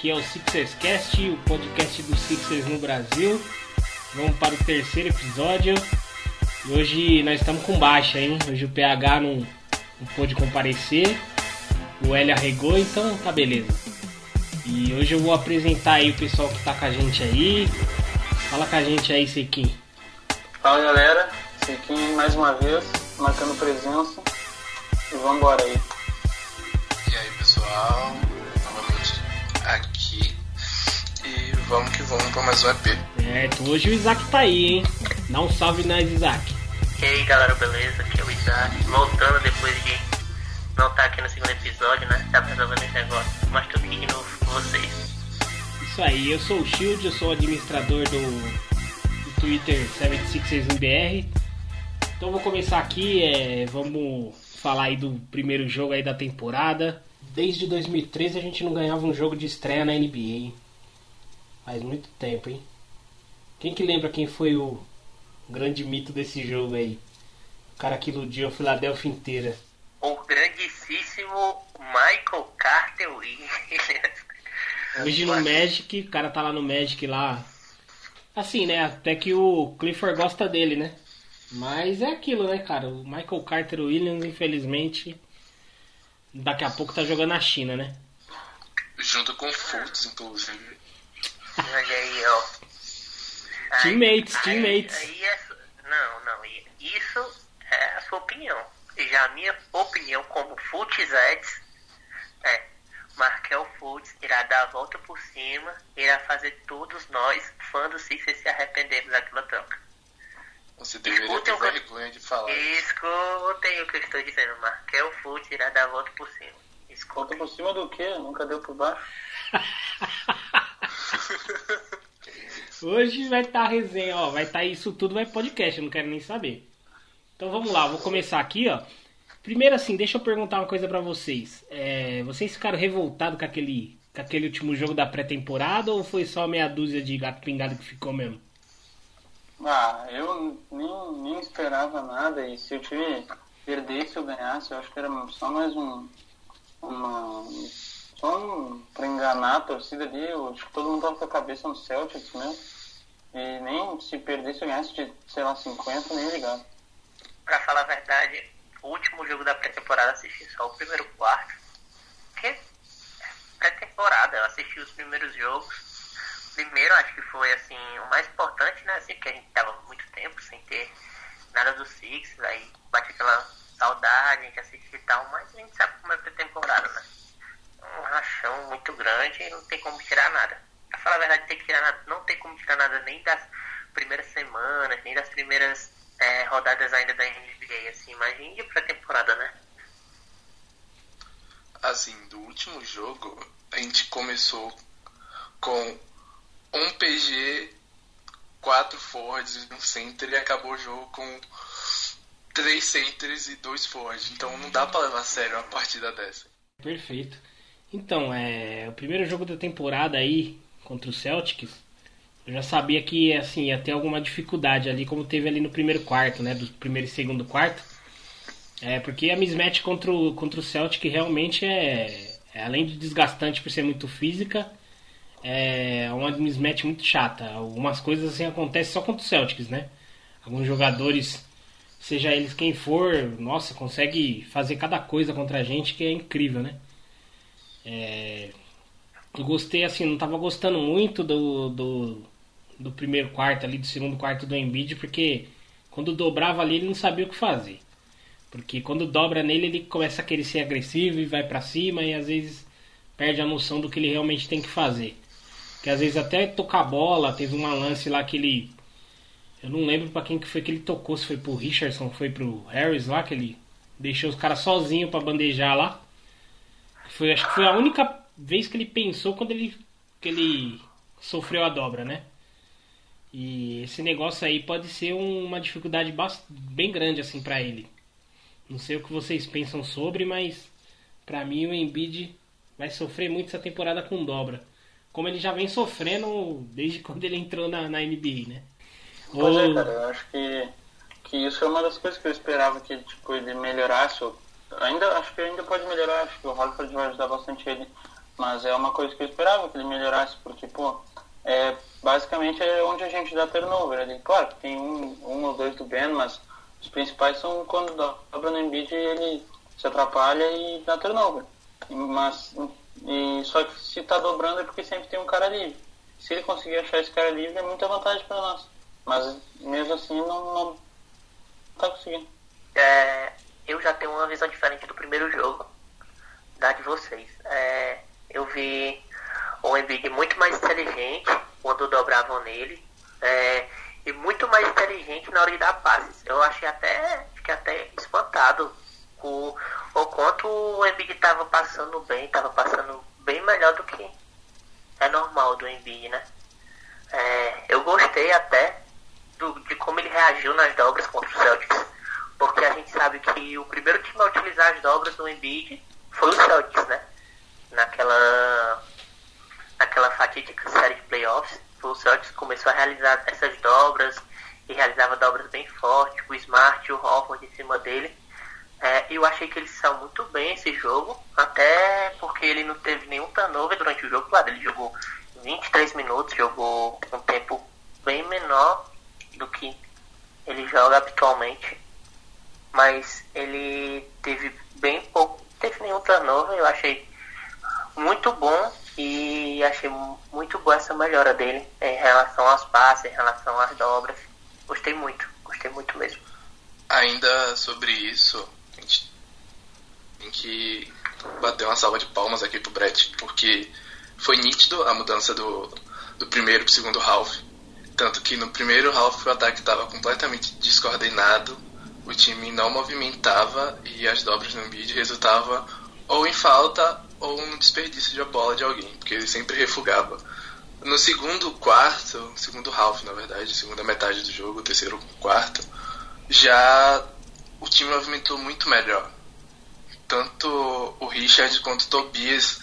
Aqui é o Sixers Cast, o podcast do Sixers no Brasil. Vamos para o terceiro episódio. E hoje nós estamos com baixa, hein? Hoje o PH não, não pôde comparecer. O L arregou, então tá beleza. E hoje eu vou apresentar aí o pessoal que tá com a gente aí. Fala com a gente aí, Sequim. Fala galera, Sequim mais uma vez, marcando presença. E vambora aí. E aí pessoal, vamos que vamos para mais um EP. Certo, hoje o Isaac tá aí, hein? Dá um salve nós, Isaac. E aí galera, beleza? Aqui é o Isaac, voltando depois de não estar aqui no segundo episódio, né? Tá resolvendo esse negócio, mas tô aqui de novo com vocês. Isso aí, eu sou o Shield, eu sou o administrador do, do Twitter 76BR. Então eu vou começar aqui, é, vamos falar aí do primeiro jogo aí da temporada. Desde 2013 a gente não ganhava um jogo de estreia na NBA, hein? Faz muito tempo, hein? Quem que lembra quem foi o grande mito desse jogo aí? O cara que iludiu a Filadélfia inteira. O grandíssimo Michael Carter Williams. Hoje no Magic, o cara tá lá no Magic lá. Assim, né? Até que o Clifford gosta dele, né? Mas é aquilo, né, cara? O Michael Carter Williams, infelizmente, daqui a pouco tá jogando na China, né? Junto com o Fultz, inclusive. Olha aí, ó. Aí- Teammates, aí- teammates. aí é não, não. Isso é a sua opinião. Já a minha opinião como Futzets é Markel Fultz irá dar a volta por cima, irá fazer todos nós, fãs do Sixers, se arrependermos daquela troca. Você deveria ter Escutem o que- vergonha de falar. Escutem o que eu estou dizendo. Markel Fultz irá dar a volta por cima. Volta Escutem. por cima do quê? Nunca deu por baixo. Hoje vai estar tá resenha, ó. Vai estar isso tudo, vai podcast, eu não quero nem saber. Então vamos lá, vou começar aqui, ó. Primeiro assim, deixa eu perguntar uma coisa pra vocês. É, vocês ficaram revoltados com aquele, com aquele último jogo da pré-temporada ou foi só meia dúzia de gato pingado que ficou mesmo? Ah, eu nem, nem esperava nada e se o time perdesse ou ganhasse, eu acho que era só mais um. Uma. Só pra enganar a torcida ali. Eu acho que todo mundo tava com a cabeça no Celtics mesmo. E nem se perdesse ou ganhasse de, sei lá, 50, nem ligava. Pra falar a verdade, o último jogo da pré-temporada assisti só o primeiro quarto. Porque é pré-temporada, eu assisti os primeiros jogos. Primeiro acho que foi assim, o mais importante, né? Assim, porque a gente tava muito tempo sem ter nada do Six, aí bate aquela saudade, a gente assiste e tal, mas a gente sabe como é pré-temporada, né? Um rachão muito grande e não tem como tirar nada. Pra falar a verdade, tem que tirar nada, não tem como tirar nada nem das primeiras semanas, nem das primeiras é, rodadas ainda da NBA, assim, imagine de pré-temporada, né? Assim, do último jogo, a gente começou com um PG, quatro forwards e um center e acabou o jogo com três centers e dois forwards. Então não dá pra levar a sério uma partida dessa. Perfeito. Então, é, o primeiro jogo da temporada aí contra o Celtics, eu já sabia que assim ia ter alguma dificuldade ali, como teve ali no primeiro quarto, né, do primeiro e segundo quarto. É, porque a mismatch contra o, contra o Celtic realmente é, é, além de desgastante por ser muito física, é uma mismatch muito chata. Algumas coisas assim acontecem só contra o Celtics, né? Alguns jogadores, seja eles quem for, nossa, consegue fazer cada coisa contra a gente que é incrível, né? É, gostei assim, não tava gostando muito do, do, do primeiro quarto ali, do segundo quarto do Embiid, porque quando dobrava ali ele não sabia o que fazer. Porque quando dobra nele ele começa a querer ser agressivo e vai pra cima e às vezes perde a noção do que ele realmente tem que fazer. Que às vezes até tocar bola, teve uma lance lá que ele. Eu não lembro pra quem que foi que ele tocou, se foi pro Richardson, foi pro Harris lá, que ele deixou os caras sozinho pra bandejar lá. Foi, acho que foi a única vez que ele pensou quando ele, que ele sofreu a dobra, né? E esse negócio aí pode ser um- uma dificuldade bem grande assim pra ele. Não sei o que vocês pensam sobre, mas pra mim o Embiid vai sofrer muito essa temporada com dobra. Como ele já vem sofrendo desde quando ele entrou na, na NBA, né? Pois é, Ô, cara, eu acho que, que isso é uma das coisas que eu esperava que tipo, ele melhorasse. ou- Ainda, acho que ainda pode melhorar, acho que o Horford vai ajudar bastante ele Mas é uma coisa que eu esperava que ele melhorasse, porque, pô, é, basicamente é onde a gente dá turnover ali. Claro tem um, um ou dois do Ben, mas os principais são quando dobra no Embiid ele se atrapalha e dá turnover. Mas, e, só que se tá dobrando é porque sempre tem um cara livre. Se ele conseguir achar esse cara livre é muita vantagem para nós. Mas mesmo assim não, não tá conseguindo. É, eu já tenho uma visão diferente do primeiro jogo da de vocês. É, eu vi o Embiid muito mais inteligente quando dobravam nele é, e muito mais inteligente na hora de dar passes. Eu achei até, fiquei até espantado com o quanto o Embiid estava passando bem, estava passando bem melhor do que é normal do Embiid, né? É, eu gostei até do, de como ele reagiu nas dobras contra o Celtics, porque a gente sabe que o primeiro time a utilizar as dobras do Embiid foi o Celtics, né? Naquela naquela fatídica série de playoffs, o Celtics começou a realizar essas dobras e realizava dobras bem fortes, o Smart e o Hofford em cima dele. É, eu achei que ele saiu muito bem esse jogo, até porque ele não teve nenhum turnover durante o jogo. Claro, ele jogou 23 minutos, jogou um tempo bem menor do que ele joga habitualmente, mas ele teve bem pouco, teve nenhum turnover. Eu achei muito bom e achei muito boa essa melhora dele em relação aos passes, em relação às dobras. Gostei muito, gostei muito mesmo. Ainda sobre isso, a gente tem que bater uma salva de palmas aqui pro Brett, porque foi nítido a mudança do, do primeiro pro segundo half. Tanto que no primeiro half o ataque estava completamente descoordenado, o time não movimentava e as dobras no mid resultavam ou em falta ou no desperdício de bola de alguém, porque ele sempre refugava. No segundo quarto, segundo half na verdade, segunda metade do jogo, terceiro quarto, já o time movimentou muito melhor. Tanto o Richard quanto o Tobias,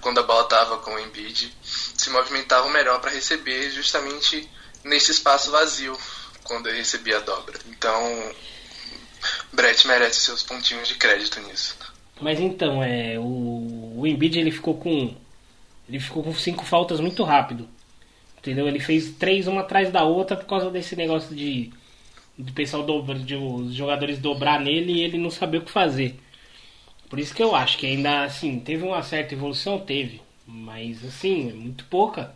quando a bola estava com o Embiid, se movimentavam melhor para receber justamente nesse espaço vazio quando ele recebia a dobra. Então, Brett merece seus pontinhos de crédito nisso. Mas então, é, o, o Embiid ele ficou com ele ficou com cinco faltas muito rápido. Entendeu? Ele fez três uma atrás da outra por causa desse negócio de do pessoal dobra, de os jogadores dobrar nele e ele não saber o que fazer. Por isso que eu acho que ainda assim, teve uma certa evolução, teve, mas assim, muito pouca.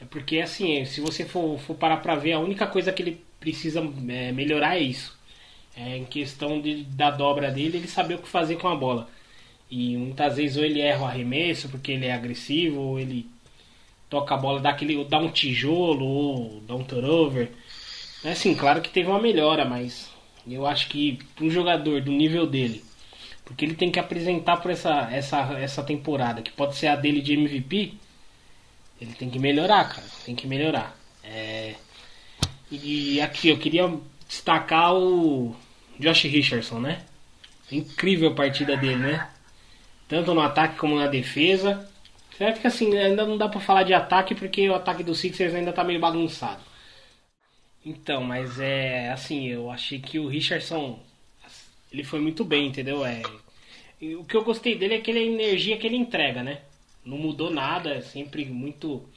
É porque assim, se você for, for parar pra ver, a única coisa que ele precisa é, melhorar é isso. É, em questão de, da dobra dele, ele saber o que fazer com a bola. E muitas vezes ou ele erra o arremesso porque ele é agressivo, ou ele toca a bola, dá, aquele, dá um tijolo, ou dá um turnover. É assim, claro que teve uma melhora, mas eu acho que para um jogador do nível dele, porque ele tem que apresentar por essa, essa, essa temporada, que pode ser a dele de MVP, ele tem que melhorar, cara. Tem que melhorar. É... E aqui eu queria destacar o Josh Richardson, né? Incrível a partida dele, né? Tanto no ataque como na defesa. Certo que assim, ainda não dá pra falar de ataque porque o ataque do Sixers ainda tá meio bagunçado. Então, mas é assim, eu achei que o Richardson ele foi muito bem, entendeu? É, o que eu gostei dele é aquela energia que ele entrega, né? Não mudou nada, é sempre muito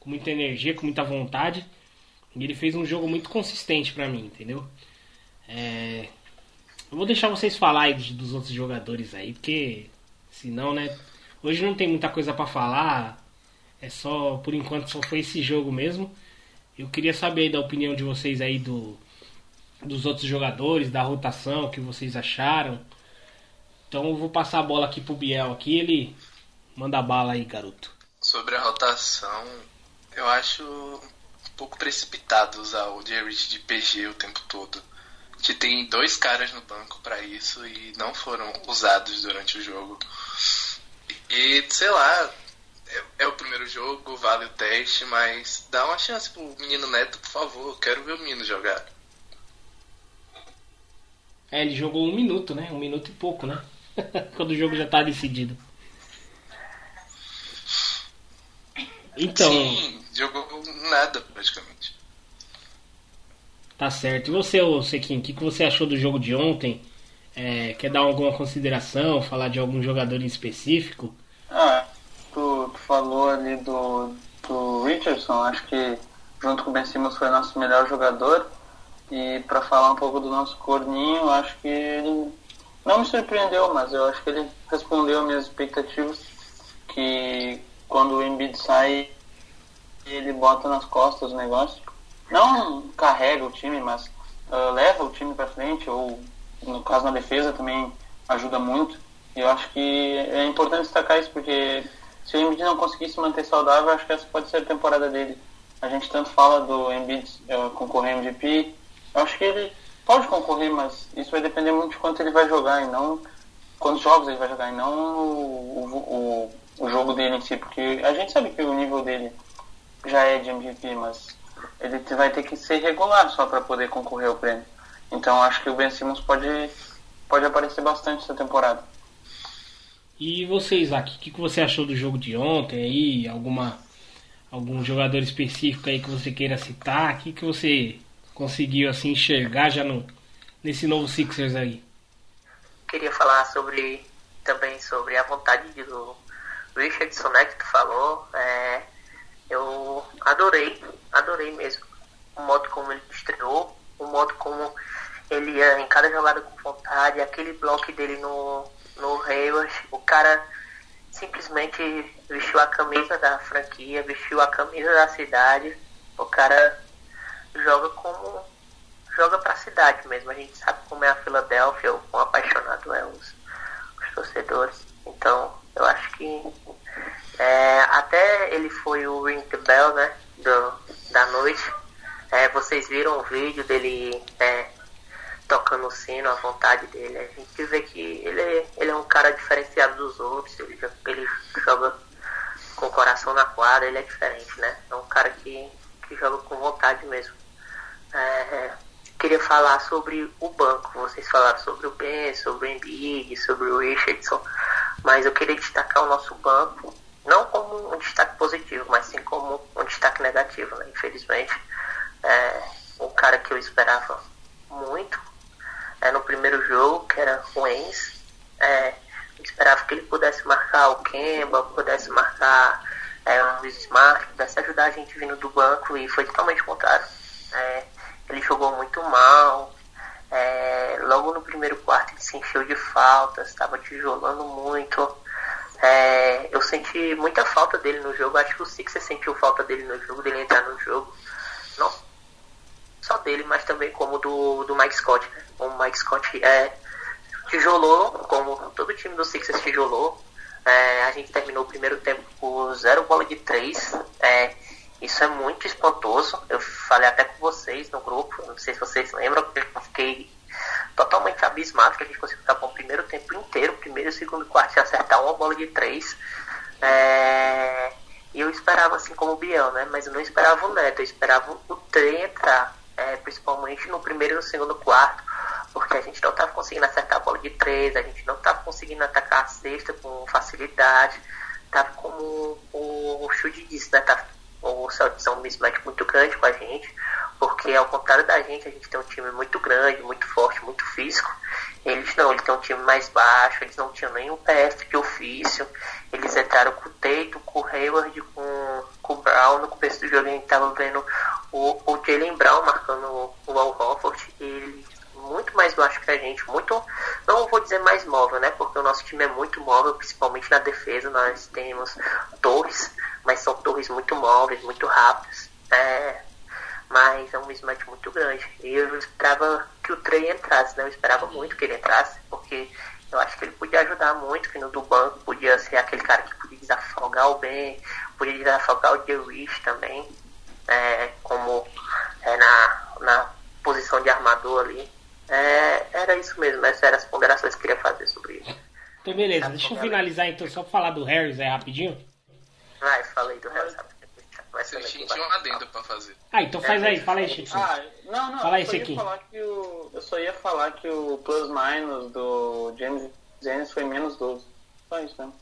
com muita energia, com muita vontade. E ele fez um jogo muito consistente para mim, entendeu? É, eu vou deixar vocês falar aí dos, outros jogadores aí, porque senão, né? Hoje não tem muita coisa para falar. É só, por enquanto, só foi esse jogo mesmo. Eu queria saber da opinião de vocês aí do, dos outros jogadores, da rotação, o que vocês acharam. Então eu vou passar a bola aqui pro Biel aqui, ele manda bala aí, garoto. Sobre a rotação, eu acho um pouco precipitado usar o Jerry de PG o tempo todo que tem dois caras no banco para isso e não foram usados durante o jogo. E sei lá, é, é, o primeiro jogo, vale o teste, mas dá uma chance pro menino Neto, por favor. Quero ver o menino jogar. É, ele jogou um minuto, né? Um minuto e pouco, né? Quando o jogo já tá decidido. Então. Sim, jogou nada praticamente. Tá certo. E você, Sequim, o que, que você achou do jogo de ontem? É, quer dar alguma consideração, falar de algum jogador em específico? Ah, falou ali do, do Richardson, acho que junto com o Ben Simmons foi nosso melhor jogador. E para falar um pouco do nosso corninho, acho que ele não me surpreendeu, mas eu acho que ele respondeu às minhas expectativas. Que quando o Embiid sai, ele bota nas costas o negócio. Não carrega o time, mas uh, leva o time para frente, ou no caso na defesa também ajuda muito. Eu acho que é importante destacar isso, porque se o Embiid não conseguir se manter saudável, acho que essa pode ser a temporada dele. A gente tanto fala do Embiid uh, concorrer MVP, eu acho que ele pode concorrer, mas isso vai depender muito de quanto ele vai jogar e não quantos jogos ele vai jogar e não o, o, o jogo dele em si, porque a gente sabe que o nível dele já é de MVP, mas ele vai ter que ser regular só para poder concorrer ao prêmio. Então acho que o Ben Simmons pode, pode aparecer bastante essa temporada. E você, Isaac, o que, que você achou do jogo de ontem aí? Alguma, algum jogador específico aí que você queira citar? O que, que você conseguiu assim enxergar já no, nesse novo Sixers aí? Queria falar sobre também sobre a vontade do Richardson, né, que tu falou. É, eu adorei, adorei mesmo o modo como ele estreou, o modo como ele ia em cada jogada com vontade, aquele bloco dele no, no Hayward, o cara simplesmente vestiu a camisa da franquia, vestiu a camisa da cidade, o cara joga como joga para a cidade mesmo. A gente sabe como é a Filadélfia, o quão apaixonado é os, os torcedores. Então, eu acho que é, até ele foi o ring the bell, né, do, da noite. É, vocês viram o vídeo dele é, tocando o sino, a vontade dele. A gente vê que ele, ele é um cara diferenciado dos outros. Ele, ele joga com o coração na quadra, ele é diferente, né? É um cara que, que joga com vontade mesmo. É, queria falar sobre o banco. Vocês falaram sobre o Ben, sobre o Embiid, sobre o Richardson, mas eu queria destacar o nosso banco, não como um destaque positivo, mas sim como um destaque negativo, né? infelizmente. É, um cara que eu esperava muito é, no primeiro jogo, que era o Enz, é, esperava que ele pudesse marcar o Kemba, pudesse marcar é, o Smart, pudesse ajudar a gente vindo do banco, e foi totalmente o contrário. É, ele jogou muito mal. É, logo no primeiro quarto ele se encheu de faltas, estava tijolando muito. É, eu senti muita falta dele no jogo. Acho que o Sixer sentiu falta dele no jogo, dele entrar no jogo. Não só dele, mas também como do, do Mike Scott. Né? O Mike Scott é, tijolou, como todo time do Sixers tijolou. É, a gente terminou o primeiro tempo com zero bola de três. É, isso é muito espantoso. Eu falei até com vocês no grupo, não sei se vocês lembram, eu fiquei totalmente abismado que a gente conseguiu bom o primeiro tempo inteiro, primeiro segundo quarto, e acertar uma bola de três. É... E eu esperava assim como o Biel, né? Mas eu não esperava o Neto, eu esperava o trem entrar, é, principalmente no primeiro e no segundo quarto, porque a gente não estava conseguindo acertar a bola de três, a gente não estava conseguindo atacar a cesta com facilidade, tava como o, o Chute disse, né? Tava o Celtics é um mismatch muito grande com a gente, porque ao contrário da gente, a gente tem um time muito grande, muito forte, muito físico. Eles não, eles têm um time mais baixo, eles não tinham nenhum PF de ofício. Eles entraram com o Teito, com o Hayward, com, com o Brown. No começo do jogo a gente tava vendo o, o Jalen Brown marcando o Al Horford. Ele muito mais baixo que a gente, muito, não vou dizer mais móvel, né? Porque o nosso time é muito móvel, principalmente na defesa. Nós temos torres, mas são torres muito móveis, muito rápidas. É, mas é um mismatch muito grande. E eu esperava que o Trey entrasse, né? Eu esperava muito que ele entrasse, porque eu acho que ele podia ajudar muito, que no do banco podia ser aquele cara que podia desafogar o Ben, podia desafogar o Jerich também, é, como é, na, na posição de armador ali. É, era isso mesmo, essas eram as ponderações que eu queria fazer sobre isso. Então beleza, deixa eu finalizar então, só pra falar do Harris aí rapidinho. Vai, falei do Harris Eu tinha um adendo pra fazer. Ah, então faz aí, fala aí, Chico. Ah, não, não, Fala eu, só ia aqui. falar que o, eu só ia falar que o plus minus do James Dennis foi menos 12. Só isso mesmo.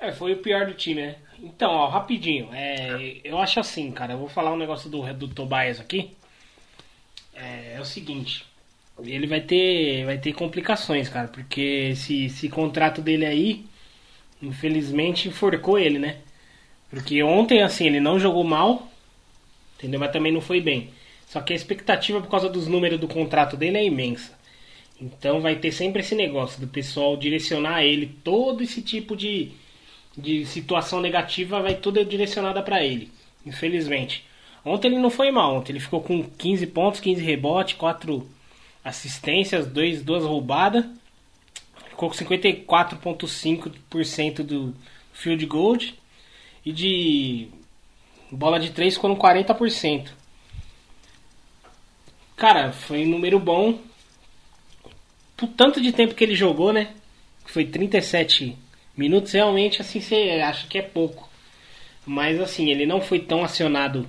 É, foi o pior do time, né? Então, ó, rapidinho. É, eu acho assim, cara. Eu vou falar um negócio do, do Tobias aqui. É, é o seguinte. Ele vai ter, vai ter complicações, cara. Porque esse, esse contrato dele aí, infelizmente, enforcou ele, né? Porque ontem, assim, ele não jogou mal, entendeu? Mas também não foi bem. Só que a expectativa por causa dos números do contrato dele é imensa. Então vai ter sempre esse negócio do pessoal direcionar ele. Todo esse tipo de, de situação negativa vai tudo direcionada para ele. Infelizmente. Ontem ele não foi mal. Ontem ele ficou com 15 pontos, 15 rebotes, 4 assistências, 2, 2 roubadas. Ficou com 54,5% do field goal. E de bola de 3 ficou no 40%. Cara, foi um número bom pro tanto de tempo que ele jogou, né? Foi 37 minutos, realmente assim você acha que é pouco. Mas assim, ele não foi tão acionado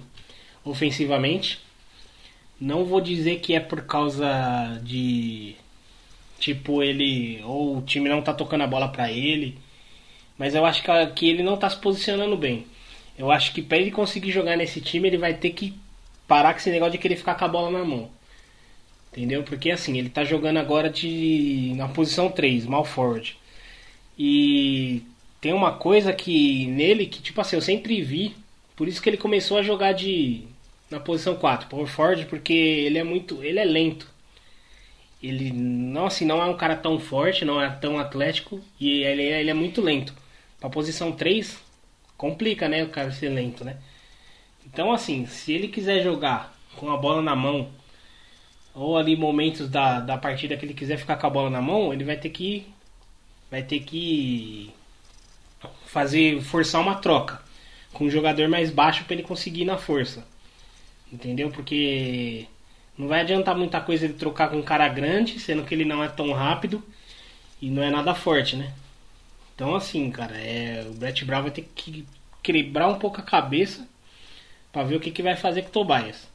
ofensivamente. Não vou dizer que é por causa de tipo ele ou o time não tá tocando a bola para ele, mas eu acho que, que ele não tá se posicionando bem. Eu acho que para ele conseguir jogar nesse time, ele vai ter que parar com esse negócio de querer ficar com a bola na mão. Entendeu? Porque assim, ele tá jogando agora de na posição 3, mal forward. E tem uma coisa que nele que tipo assim, eu sempre vi, por isso que ele começou a jogar de na posição 4, power forward, porque ele é muito, ele é lento. Ele não assim, não é um cara tão forte, não é tão atlético e ele, ele é muito lento. Pra posição 3 complica, né, o cara ser lento, né? Então assim, se ele quiser jogar com a bola na mão ou ali momentos da, da partida que ele quiser ficar com a bola na mão, ele vai ter que vai ter que fazer forçar uma troca com um jogador mais baixo para ele conseguir ir na força. Entendeu? Porque não vai adiantar muita coisa ele trocar com um cara grande, sendo que ele não é tão rápido e não é nada forte, né? Então assim, cara, é, o Brett Brown vai ter que quebrar um pouco a cabeça para ver o que, que vai fazer com o Tobias.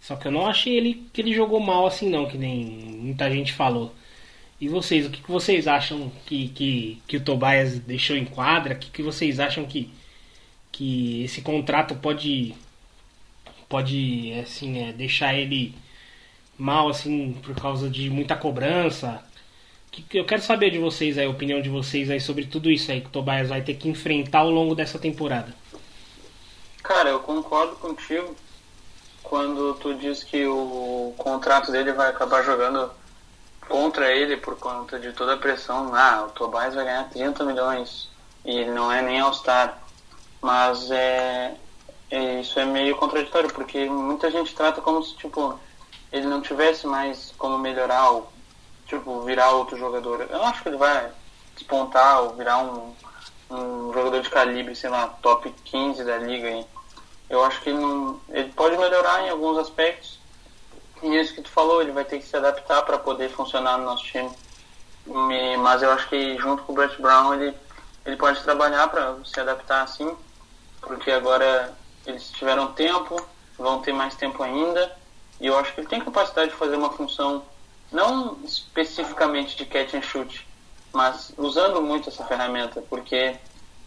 Só que eu não achei ele que ele jogou mal assim não, que nem muita gente falou. E vocês, o que, que vocês acham que, que, que o Tobias deixou em quadra? O que, que vocês acham que, que esse contrato pode pode assim é, deixar ele mal assim por causa de muita cobrança? Eu quero saber de vocês aí, a opinião de vocês aí sobre tudo isso aí que o Tobias vai ter que enfrentar ao longo dessa temporada. Cara, eu concordo contigo quando tu diz que o contrato dele vai acabar jogando contra ele por conta de toda a pressão. Ah, o Tobias vai ganhar 30 milhões e ele não é nem All-Star. Mas é, é, isso é meio contraditório, porque muita gente trata como se tipo, ele não tivesse mais como melhorar ou tipo, virar outro jogador. Eu acho que ele vai despontar ou virar um, um jogador de calibre, sei lá, top 15 da liga. Hein? Eu acho que ele, não, ele pode melhorar em alguns aspectos. E isso que tu falou, ele vai ter que se adaptar para poder funcionar no nosso time. Mas eu acho que junto com o Brett Brown ele, ele pode trabalhar para se adaptar assim, porque agora eles tiveram tempo, vão ter mais tempo ainda, e eu acho que ele tem capacidade de fazer uma função não especificamente de catch and shoot, mas usando muito essa ferramenta, porque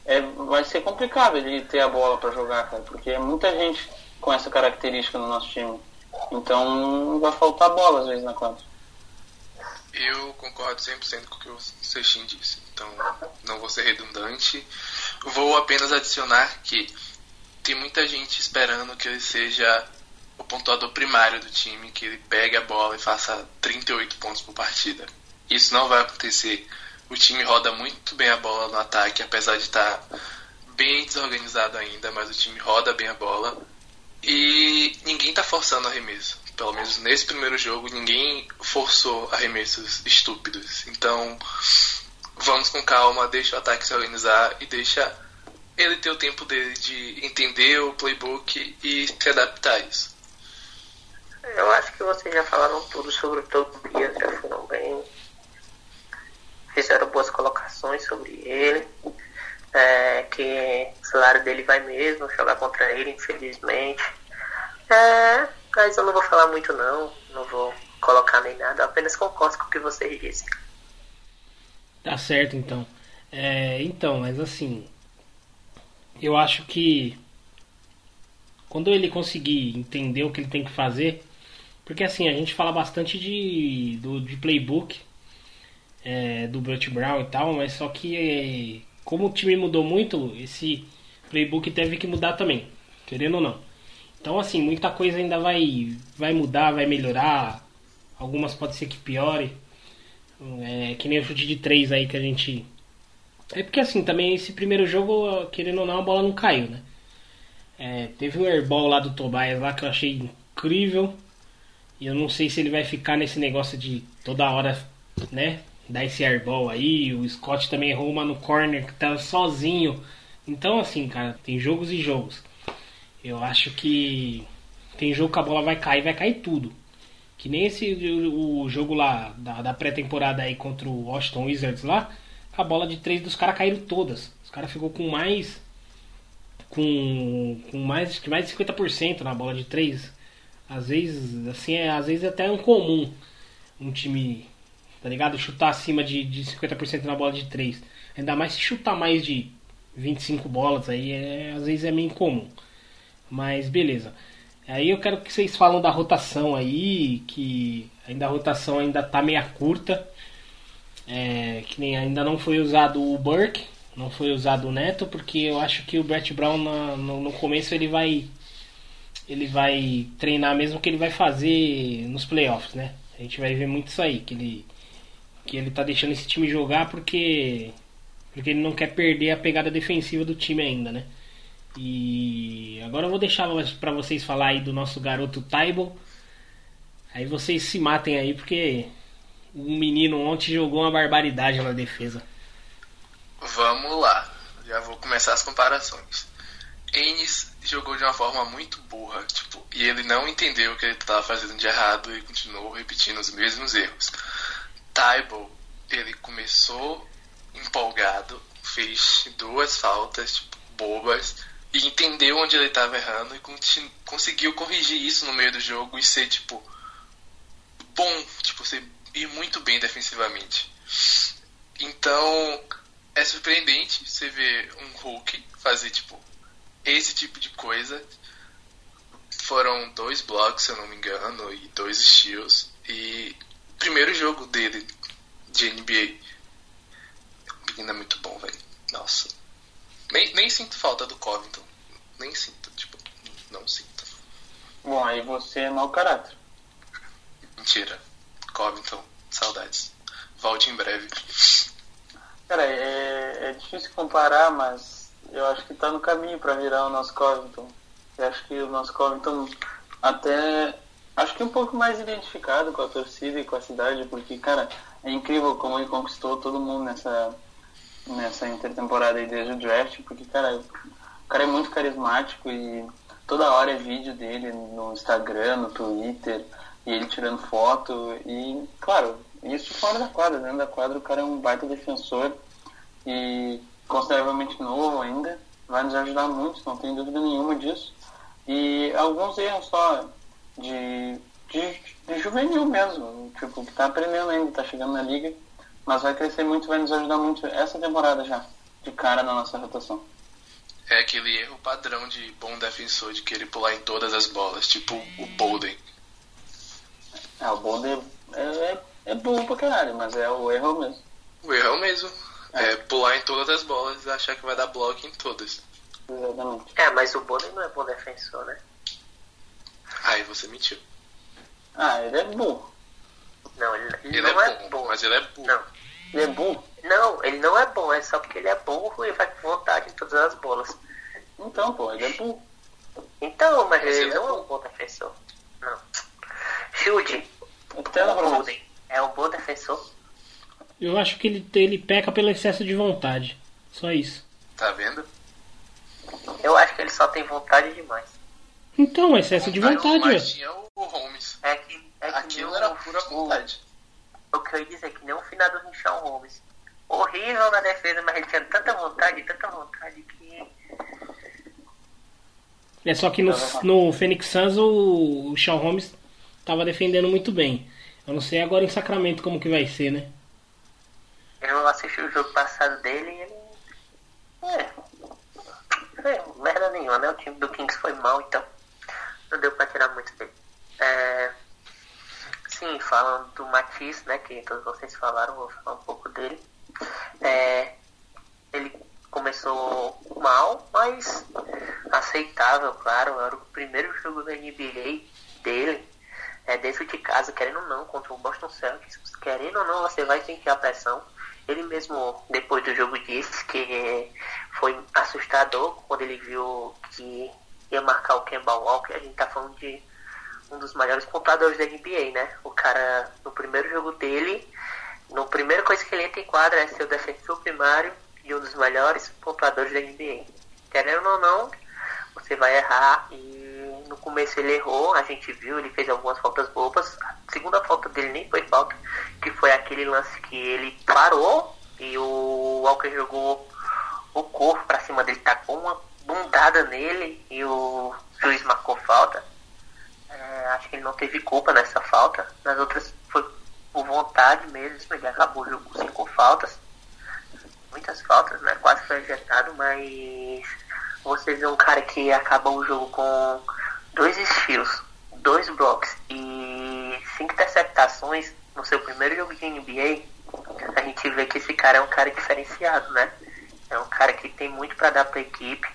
é, vai ser complicado ele ter a bola para jogar, cara, porque é muita gente com essa característica no nosso time. Então vai faltar bola às vezes na quadra. Eu concordo 100% com o que o Sextin disse. Então não vou ser redundante. Vou apenas adicionar que tem muita gente esperando que ele seja o pontuador primário do time, que ele pegue a bola e faça 38 pontos por partida. Isso não vai acontecer o time roda muito bem a bola no ataque, apesar de estar bem desorganizado ainda, mas o time roda bem a bola. E ninguém está forçando arremesso. Pelo menos nesse primeiro jogo, ninguém forçou arremessos estúpidos. Então, vamos com calma, deixa o ataque se organizar e deixa ele ter o tempo dele de entender o playbook e se adaptar a isso. Eu acho que vocês já falaram tudo sobre o Tobias, já foram bem fizeram boas colocações sobre ele. É, que o salário dele vai mesmo jogar contra ele, infelizmente. É, mas eu não vou falar muito não, não vou colocar nem nada, apenas concordo com o que vocês dizem. Tá certo então. É, então, mas assim, eu acho que quando ele conseguir entender o que ele tem que fazer, porque assim, a gente fala bastante de, do, de playbook, é, do Brett Brown e tal, mas só que é, como o time mudou muito, esse playbook teve que mudar também, querendo ou não. Então, assim, muita coisa ainda vai, vai mudar, vai melhorar. Algumas pode ser que piore. É, que nem o chute de 3 aí que a gente. É porque assim, também esse primeiro jogo, querendo ou não, a bola não caiu, né? É, teve um airball lá do Tobias lá que eu achei incrível. E eu não sei se ele vai ficar nesse negócio de toda hora, né? Dar esse airball aí. O Scott também errou uma no corner que tava sozinho. Então, assim, cara, tem jogos e jogos. Eu acho que tem jogo que a bola vai cair, vai cair tudo. Que nem esse o, jogo lá da, da pré-temporada aí contra o Washington Wizards lá, a bola de três dos caras caíram todas. Os caras ficou com mais com, com mais que mais de 50% na bola de três. Às vezes, assim, é, às vezes é até um comum um time, tá ligado? Chutar acima de, de 50% na bola de três. Ainda mais se chutar mais de 25 bolas aí, é, às vezes é meio incomum. Mas beleza. Aí eu quero que vocês falam da rotação aí, que ainda a rotação ainda tá meia curta. É, que nem ainda não foi usado o Burke, não foi usado o Neto, porque eu acho que o Brett Brown no, no, no começo ele vai ele vai treinar mesmo que ele vai fazer nos playoffs, né? A gente vai ver muito isso aí, que ele que ele tá deixando esse time jogar porque porque ele não quer perder a pegada defensiva do time ainda, né? E agora eu vou deixar para vocês falar aí do nosso garoto Taibo. Aí vocês se matem aí, porque o menino ontem jogou uma barbaridade na defesa. Vamos lá, já vou começar as comparações. Enes jogou de uma forma muito burra, tipo, e ele não entendeu o que ele estava fazendo de errado e continuou repetindo os mesmos erros. Taibo, ele começou empolgado, fez duas faltas tipo, bobas, e entendeu onde ele estava errando e conseguiu corrigir isso no meio do jogo e ser tipo bom, tipo ser ir muito bem defensivamente. Então é surpreendente você ver um Hulk fazer tipo esse tipo de coisa. Foram dois blocos, se eu não me engano, e dois steals. E o primeiro jogo dele de NBA. O menino é muito bom, velho. Nossa. Nem, nem sinto falta do Covington. Nem sinto, tipo, não sinto. Bom, aí você é mau caráter. Mentira. Covington, saudades. Volte em breve. Cara, é, é difícil comparar, mas eu acho que tá no caminho para virar o nosso Covington. Eu acho que o nosso Covington até. Acho que um pouco mais identificado com a torcida e com a cidade, porque, cara, é incrível como ele conquistou todo mundo nessa, nessa intertemporada aí desde o draft, porque, cara, o cara é muito carismático e toda hora é vídeo dele no Instagram, no Twitter, e ele tirando foto. E, claro, isso fora da quadra. Dentro da quadra o cara é um baita defensor e consideravelmente novo ainda. Vai nos ajudar muito, não tem dúvida nenhuma disso. E alguns erros só de, de, de juvenil mesmo, tipo, que tá aprendendo ainda, tá chegando na liga, mas vai crescer muito, vai nos ajudar muito essa temporada já, de cara na nossa rotação. É aquele erro padrão de bom defensor, de querer pular em todas as bolas, tipo o Bolden. É, o Bolden é, é, é bom pra caralho, mas é o erro mesmo. O erro é o mesmo. É. é pular em todas as bolas e achar que vai dar bloco em todas. Exatamente. É, mas o Bolden não é bom defensor, né? Aí você mentiu. Ah, ele é burro. Não, ele, ele, ele não é, é, bom, bom. Mas ele é burro. Não. Ele é burro? Não, ele não é bom, é só porque ele é burro e vai com vontade em todas as bolas. Então, pô, ele é burro. Então, mas, Mas ele ele é não é um bom defensor. Não. Shield, Entenda o pra mim. Bolden é um bom defensor. Eu acho que ele, ele peca pelo excesso de vontade. Só isso. Tá vendo? Eu acho que ele só tem vontade demais. Então, excesso de vontade, Mas velho. tinha o Holmes. É que, é que Aquilo era o- pura vontade. O que eu ia dizer é que nem o final do Richard Holmes. Horrível na defesa, mas ele tinha tanta vontade, tanta vontade que. É só que no, no Phoenix Suns o, o Shawn Holmes tava defendendo muito bem. Eu não sei agora em Sacramento como que vai ser, né? Eu assisti o jogo passado dele e ele. É. É, merda nenhuma, né? O time do Kings foi mal, então. Não deu pra tirar muito dele. É. Sim, falando do Matisse, né? Que todos vocês falaram, vou falar um pouco dele. É. Ele, começou mal, mas aceitável, claro. Era o primeiro jogo da NBA dele, é, dentro de casa, querendo ou não, contra o Boston Celtics. Querendo ou não, você vai sentir a pressão. Ele mesmo, depois do jogo, disse que foi assustador quando ele viu que ia marcar o Kemba Walker. A gente tá falando de um dos maiores pontuadores da NBA, né? O cara, no primeiro jogo dele, no primeiro coisa que ele entra em quadra é ser o defensor primário e um dos melhores pontuadores da NBA. Querendo ou não, você vai errar e no começo ele errou, a gente viu, ele fez algumas faltas bobas. A segunda falta dele nem foi falta, que foi aquele lance que ele parou e o Walker jogou o corpo pra cima dele, tacou uma bundada nele e o juiz marcou falta. É, acho que ele não teve culpa nessa falta. Nas outras foi por vontade mesmo, ele acabou o jogo com cinco faltas. Muitas faltas, né? Quase foi ejetado, mas você vê um cara que acaba o jogo com dois estilos, dois blocos e cinco interceptações no seu primeiro jogo de NBA, a gente vê que esse cara é um cara diferenciado, né? É um cara que tem muito para dar para a equipe.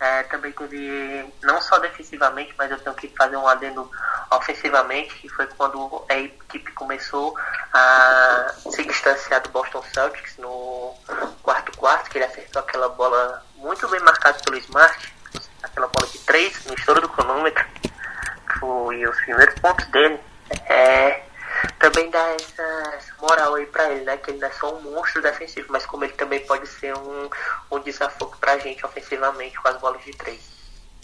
É, também teve, não só defensivamente, mas eu tenho que fazer um adendo ofensivamente, que foi quando a equipe começou a se distanciar do Boston Celtics no quarto quarto, que ele acertou aquela bola muito bem marcada pelo Smart, aquela bola de três no estouro do cronômetro, foi os primeiros pontos dele. É, também dá essa, essa, moral aí pra ele, né? Que ele não é só um monstro defensivo, mas como ele também pode ser um, um desafogo pra gente ofensivamente com as bolas de três.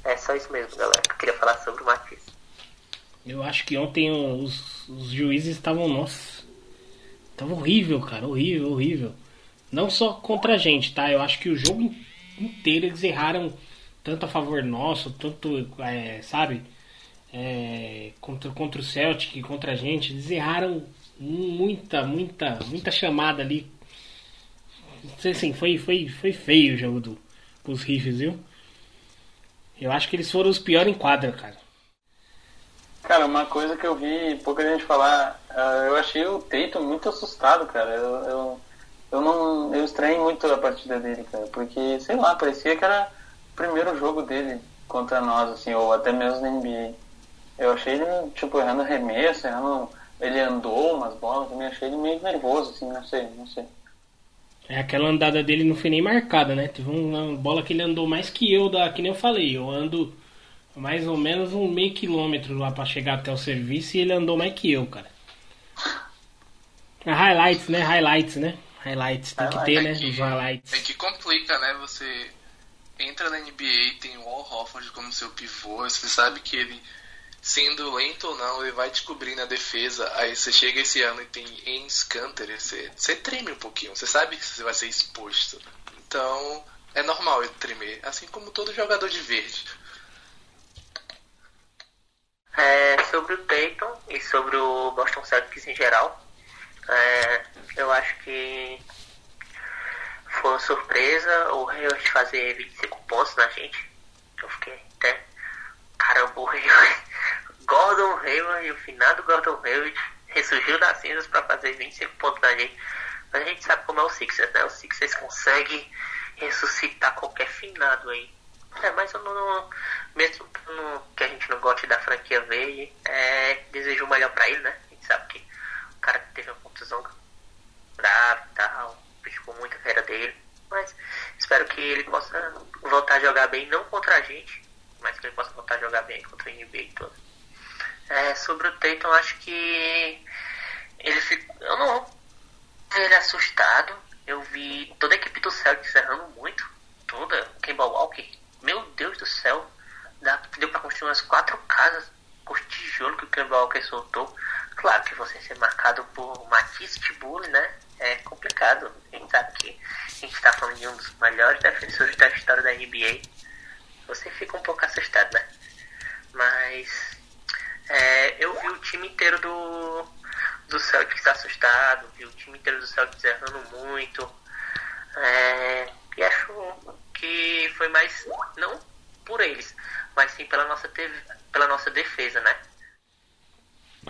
É só isso mesmo, galera, eu queria falar sobre o Matias. Eu acho que ontem os, os juízes estavam, nossa, tava horrível, cara, horrível, horrível. Não só contra a gente, tá? Eu acho que o jogo inteiro eles erraram tanto a favor nosso, tanto, é, sabe? é, contra, contra o Celtic, contra a gente, eles erraram muita, muita, muita chamada ali. Assim, foi, foi, foi feio o jogo do, dos Riffs, viu? Eu acho que eles foram os piores em quadra, cara. Cara, uma coisa que eu vi pouca gente falar, uh, eu achei o Teito muito assustado, cara. Eu, eu, eu não. Eu estranhei muito a partida dele, cara, porque, sei lá, parecia que era primeiro jogo dele contra nós, assim, ou até mesmo na NBA. Eu achei ele, tipo, errando arremesso, errando. Ele andou umas bolas, também achei ele meio nervoso, assim, não sei, não sei. É, aquela andada dele não foi nem marcada, né? Teve uma bola que ele andou mais que eu, da, que nem eu falei. Eu ando mais ou menos um meio quilômetro lá para chegar até o serviço e ele andou mais que eu, cara. É highlights, né? Highlights, né? Highlights, tem que ter, né? Os highlights. É que complica, né? Você entra na NBA, tem o Al Hofford como seu pivô, você sabe que ele sendo lento ou não, ele vai descobrindo a defesa. Aí você chega esse ano e tem Ains Canter, você, você treme um pouquinho, você sabe que você vai ser exposto. Então é normal ele tremer, assim como todo jogador de verde. É, sobre o Dayton e sobre o Boston Celtics em geral, é, eu acho que foi uma surpresa o Hayward fazer 25 pontos na gente. Eu fiquei até caramba, o Hayward Gordon Hayward, o finado Gordon Hayward, ressurgiu das cinzas para fazer 25 pontos na gente. Mas a gente sabe como é o Sixers, né? O Sixers consegue ressuscitar qualquer finado aí. É, mas eu não, mesmo que a gente não goste da franquia verde, é, desejo o melhor para ele, né? A gente sabe que o cara teve uma contusão grave e tal, prejudicou muito a carreira dele. Mas espero que ele possa voltar a jogar bem, não contra a gente, mas que ele possa voltar a jogar bem contra a NBA e tudo. É, sobre o Tatum, acho que ele ficou. Eu não ele assustado. Eu vi toda a equipe do Celtics errando muito. Toda. Kemba Walker. Meu Deus do céu. Dá, deu pra construir umas quatro casas com tijolo que o Kemba Walker soltou. Claro que você ser marcado por Matisse Tibuli, né? É complicado. A gente sabe que a gente tá falando de um dos melhores defensores da história da NBA. Você fica um pouco assustado, né? Mas é, eu vi o time inteiro do, do Celtics assustado, vi o time inteiro do Celtics errando muito. É, e acho que foi mais, não por eles, mas sim pela nossa, pela nossa defesa, né?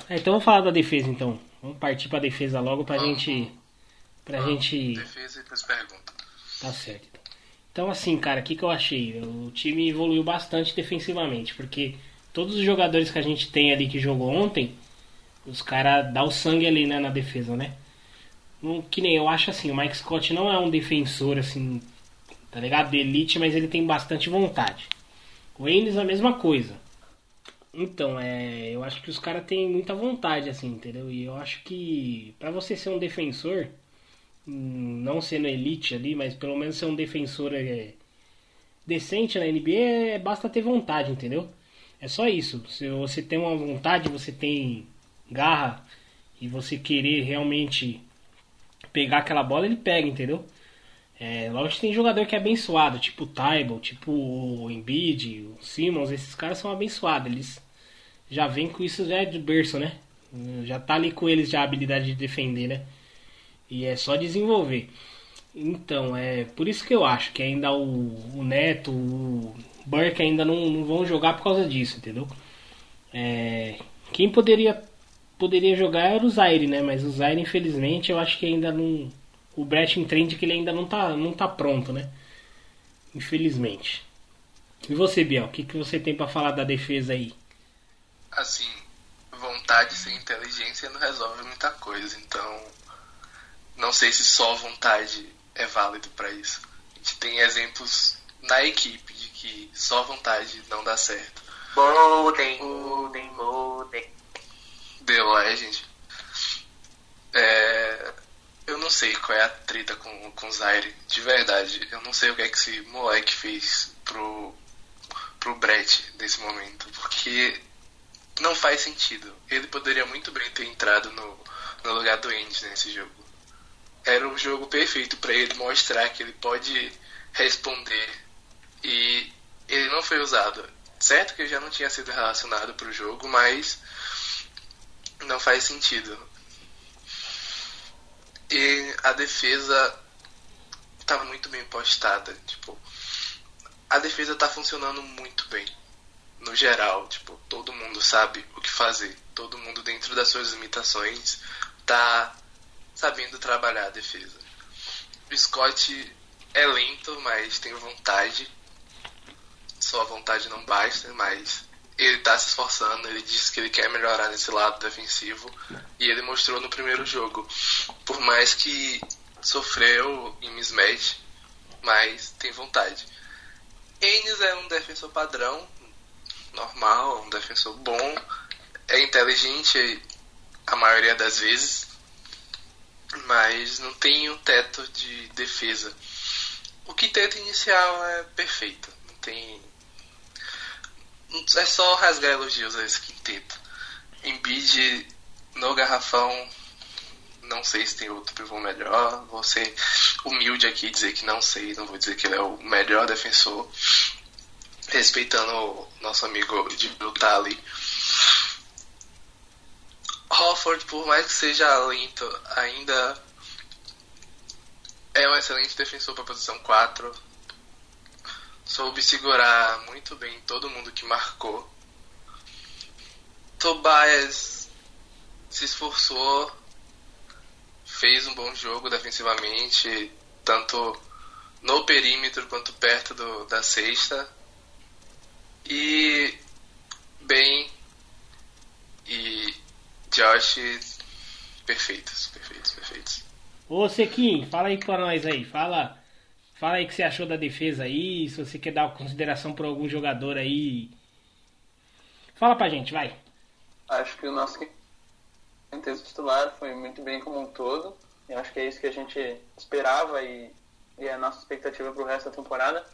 É, então vamos falar da defesa então. Vamos partir pra defesa logo pra vamos, gente. Pra vamos, gente. Defesa e depois pergunta. Tá certo. Então, assim, cara, o que, que eu achei? O time evoluiu bastante defensivamente, porque todos os jogadores que a gente tem ali que jogou ontem, os caras dão o sangue ali né, na defesa, né? Não, que nem eu acho assim, o Mike Scott não é um defensor assim, tá ligado? De elite, mas ele tem bastante vontade. O Ennis a mesma coisa. Então, é, eu acho que os caras têm muita vontade, assim, entendeu? E eu acho que para você ser um defensor, não sendo elite ali, mas pelo menos ser um defensor é, decente na NBA, é, basta ter vontade, entendeu? É só isso. Se você tem uma vontade, você tem garra e você querer realmente pegar aquela bola, ele pega, entendeu? É, lógico que tem jogador que é abençoado, tipo o Tybal, tipo o Embiid, o Simmons, esses caras são abençoados, eles já vêm com isso já de berço, né? Já tá ali com eles já a habilidade de defender, né? E é só desenvolver. Então, é por isso que eu acho que ainda o, o Neto, o Burke ainda não, não vão jogar por causa disso, entendeu? É, quem poderia poderia jogar era o Zaire, né? Mas o Zaire, infelizmente, eu acho que ainda não. O Brett entende que ele ainda não tá, não tá pronto, né? Infelizmente. E você, Biel, o que, que você tem para falar da defesa aí? Assim, vontade sem inteligência não resolve muita coisa, então não sei se só vontade é válido para isso. A gente tem exemplos na equipe de que só vontade não dá certo. Golden, Golden, Golden. The Legend. É, eu não sei qual é a treta com, com o Zaire, de verdade. Eu não sei o que é que esse moleque fez pro, pro Brett nesse momento, porque não faz sentido. Ele poderia muito bem ter entrado no, no lugar do Andy nesse jogo. Era o jogo perfeito para ele mostrar que ele pode responder e ele não foi usado. Certo que ele já não tinha sido relacionado para o jogo, mas não faz sentido. E a defesa tá muito bem postada, tipo, a defesa tá funcionando muito bem. No geral, tipo, todo mundo sabe o que fazer. Todo mundo dentro das suas limitações tá sabendo trabalhar a defesa. O Scott é lento, mas tem vontade. Só a vontade não basta, mas ele está se esforçando, ele disse que ele quer melhorar nesse lado defensivo e ele mostrou no primeiro jogo. Por mais que sofreu em mismatch, mas tem vontade. Enes é um defensor padrão, normal, um defensor bom, é inteligente a maioria das vezes, mas não tem um teto de defesa. O quinteto inicial é perfeito, não tem é só rasgar elogios a esse quinteto. Embiid no garrafão, não sei se tem outro pivô melhor. Vou ser humilde aqui dizer que não sei, não vou dizer que ele é o melhor defensor. Respeitando o nosso amigo de lutar ali. Hofford, por mais que seja lento, ainda é um excelente defensor para a posição 4 soube segurar muito bem todo mundo que marcou. Tobias se esforçou, fez um bom jogo defensivamente, tanto no perímetro quanto perto do, da sexta. E bem e Josh perfeitos, perfeitos, perfeitos. Ô Sequim, fala aí pra nós aí, fala Fala aí o que você achou da defesa aí, se você quer dar consideração por algum jogador aí. Fala pra gente, vai. Acho que o nosso quinteto titular foi muito bem como um todo. Eu acho que é isso que a gente esperava e, e a nossa expectativa para o resto da temporada.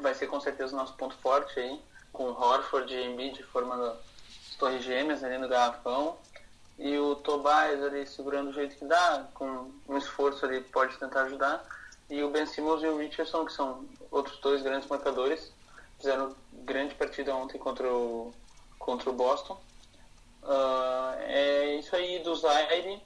Vai ser com certeza o nosso ponto forte aí, com o Horford e Embiid formando as torres gêmeas ali no garrafão. E o Tobias ali segurando o jeito que dá, com um esforço ali pode tentar ajudar e o Ben Simmons e o Richardson, que são outros dois grandes marcadores, fizeram grande partida ontem contra o, contra o Boston. Uh, é isso aí do Zaire.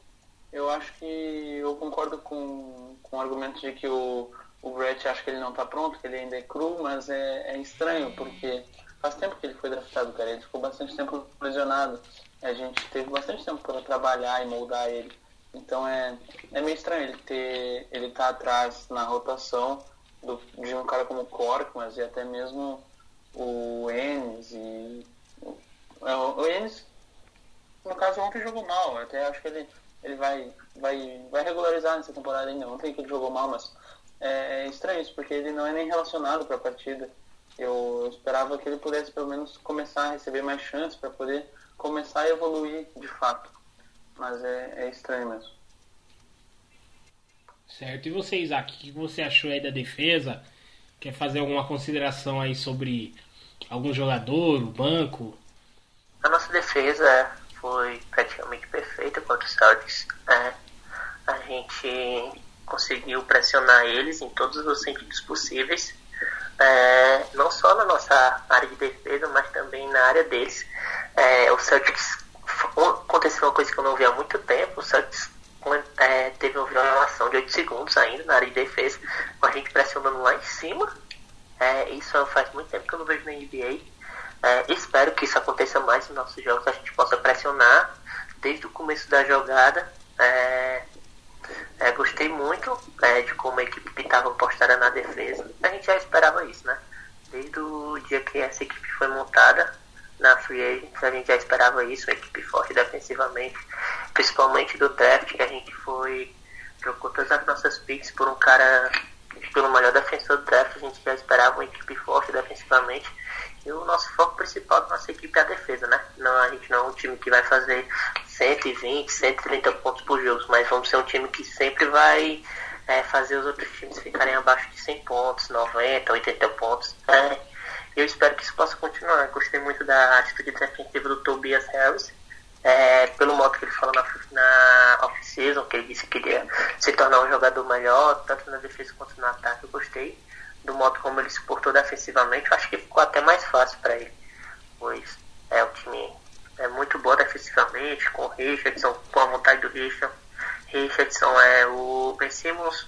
Eu acho que eu concordo com, com o argumento de que o, o Brett acha que ele não está pronto, que ele ainda é cru, mas é, é estranho, porque faz tempo que ele foi draftado, cara. Ele ficou bastante tempo lesionado. A gente teve bastante tempo para trabalhar e moldar ele. Então é, é meio estranho ele ter ele tá atrás na rotação do, de um cara como Korkmaz e até mesmo o Enes e é, o, o Enes no caso ontem jogou mal, eu até acho que ele, ele vai, vai, vai regularizar nessa temporada ainda, ontem que ele jogou mal, mas é, é estranho isso, porque ele não é nem relacionado para a partida. Eu esperava que ele pudesse pelo menos começar a receber mais chances para poder começar a evoluir de fato. Mas é, é estranho mesmo. Certo. E você, Isaac, o que você achou aí da defesa? Quer fazer alguma consideração aí sobre algum jogador, o banco? A nossa defesa foi praticamente perfeita contra os Celtics. É, a gente conseguiu pressionar eles em todos os sentidos possíveis. É, não só na nossa área de defesa, mas também na área deles. É, o Celtics aconteceu uma coisa que eu não vi há muito tempo. O Celtics é, teve uma violação de 8 segundos ainda na área de defesa, com a gente pressionando lá em cima. É, isso faz muito tempo que eu não vejo na NBA. É, espero que isso aconteça mais nos nossos jogos, a gente possa pressionar desde o começo da jogada. É, gostei muito é, de como a equipe estava postada na defesa. A gente já esperava isso, né? Desde o dia que essa equipe foi montada na Free Agents, a gente já esperava isso, uma equipe forte defensivamente, principalmente do draft, que a gente foi, trocou todas as nossas picks por um cara, pelo melhor defensor do draft, a gente já esperava uma equipe forte defensivamente. O nosso foco principal da nossa equipe é a defesa, né? Não, a gente não é um time que vai fazer 120, 130 pontos por jogo, mas vamos ser um time que sempre vai é, fazer os outros times ficarem abaixo de 100 pontos, 90, 80 pontos. É, eu espero que isso possa continuar. Gostei muito da atitude defensiva do Tobias Harris. É, pelo modo que ele falou na, na off-season, que ele disse que queria se tornar um jogador melhor, tanto na defesa quanto no ataque. Eu gostei do modo como ele se portou defensivamente. Acho que ficou até mais fácil para ele, pois é um time é muito bom defensivamente, com o Richardson, com a vontade do Richardson. Richardson é o Ben Simmons,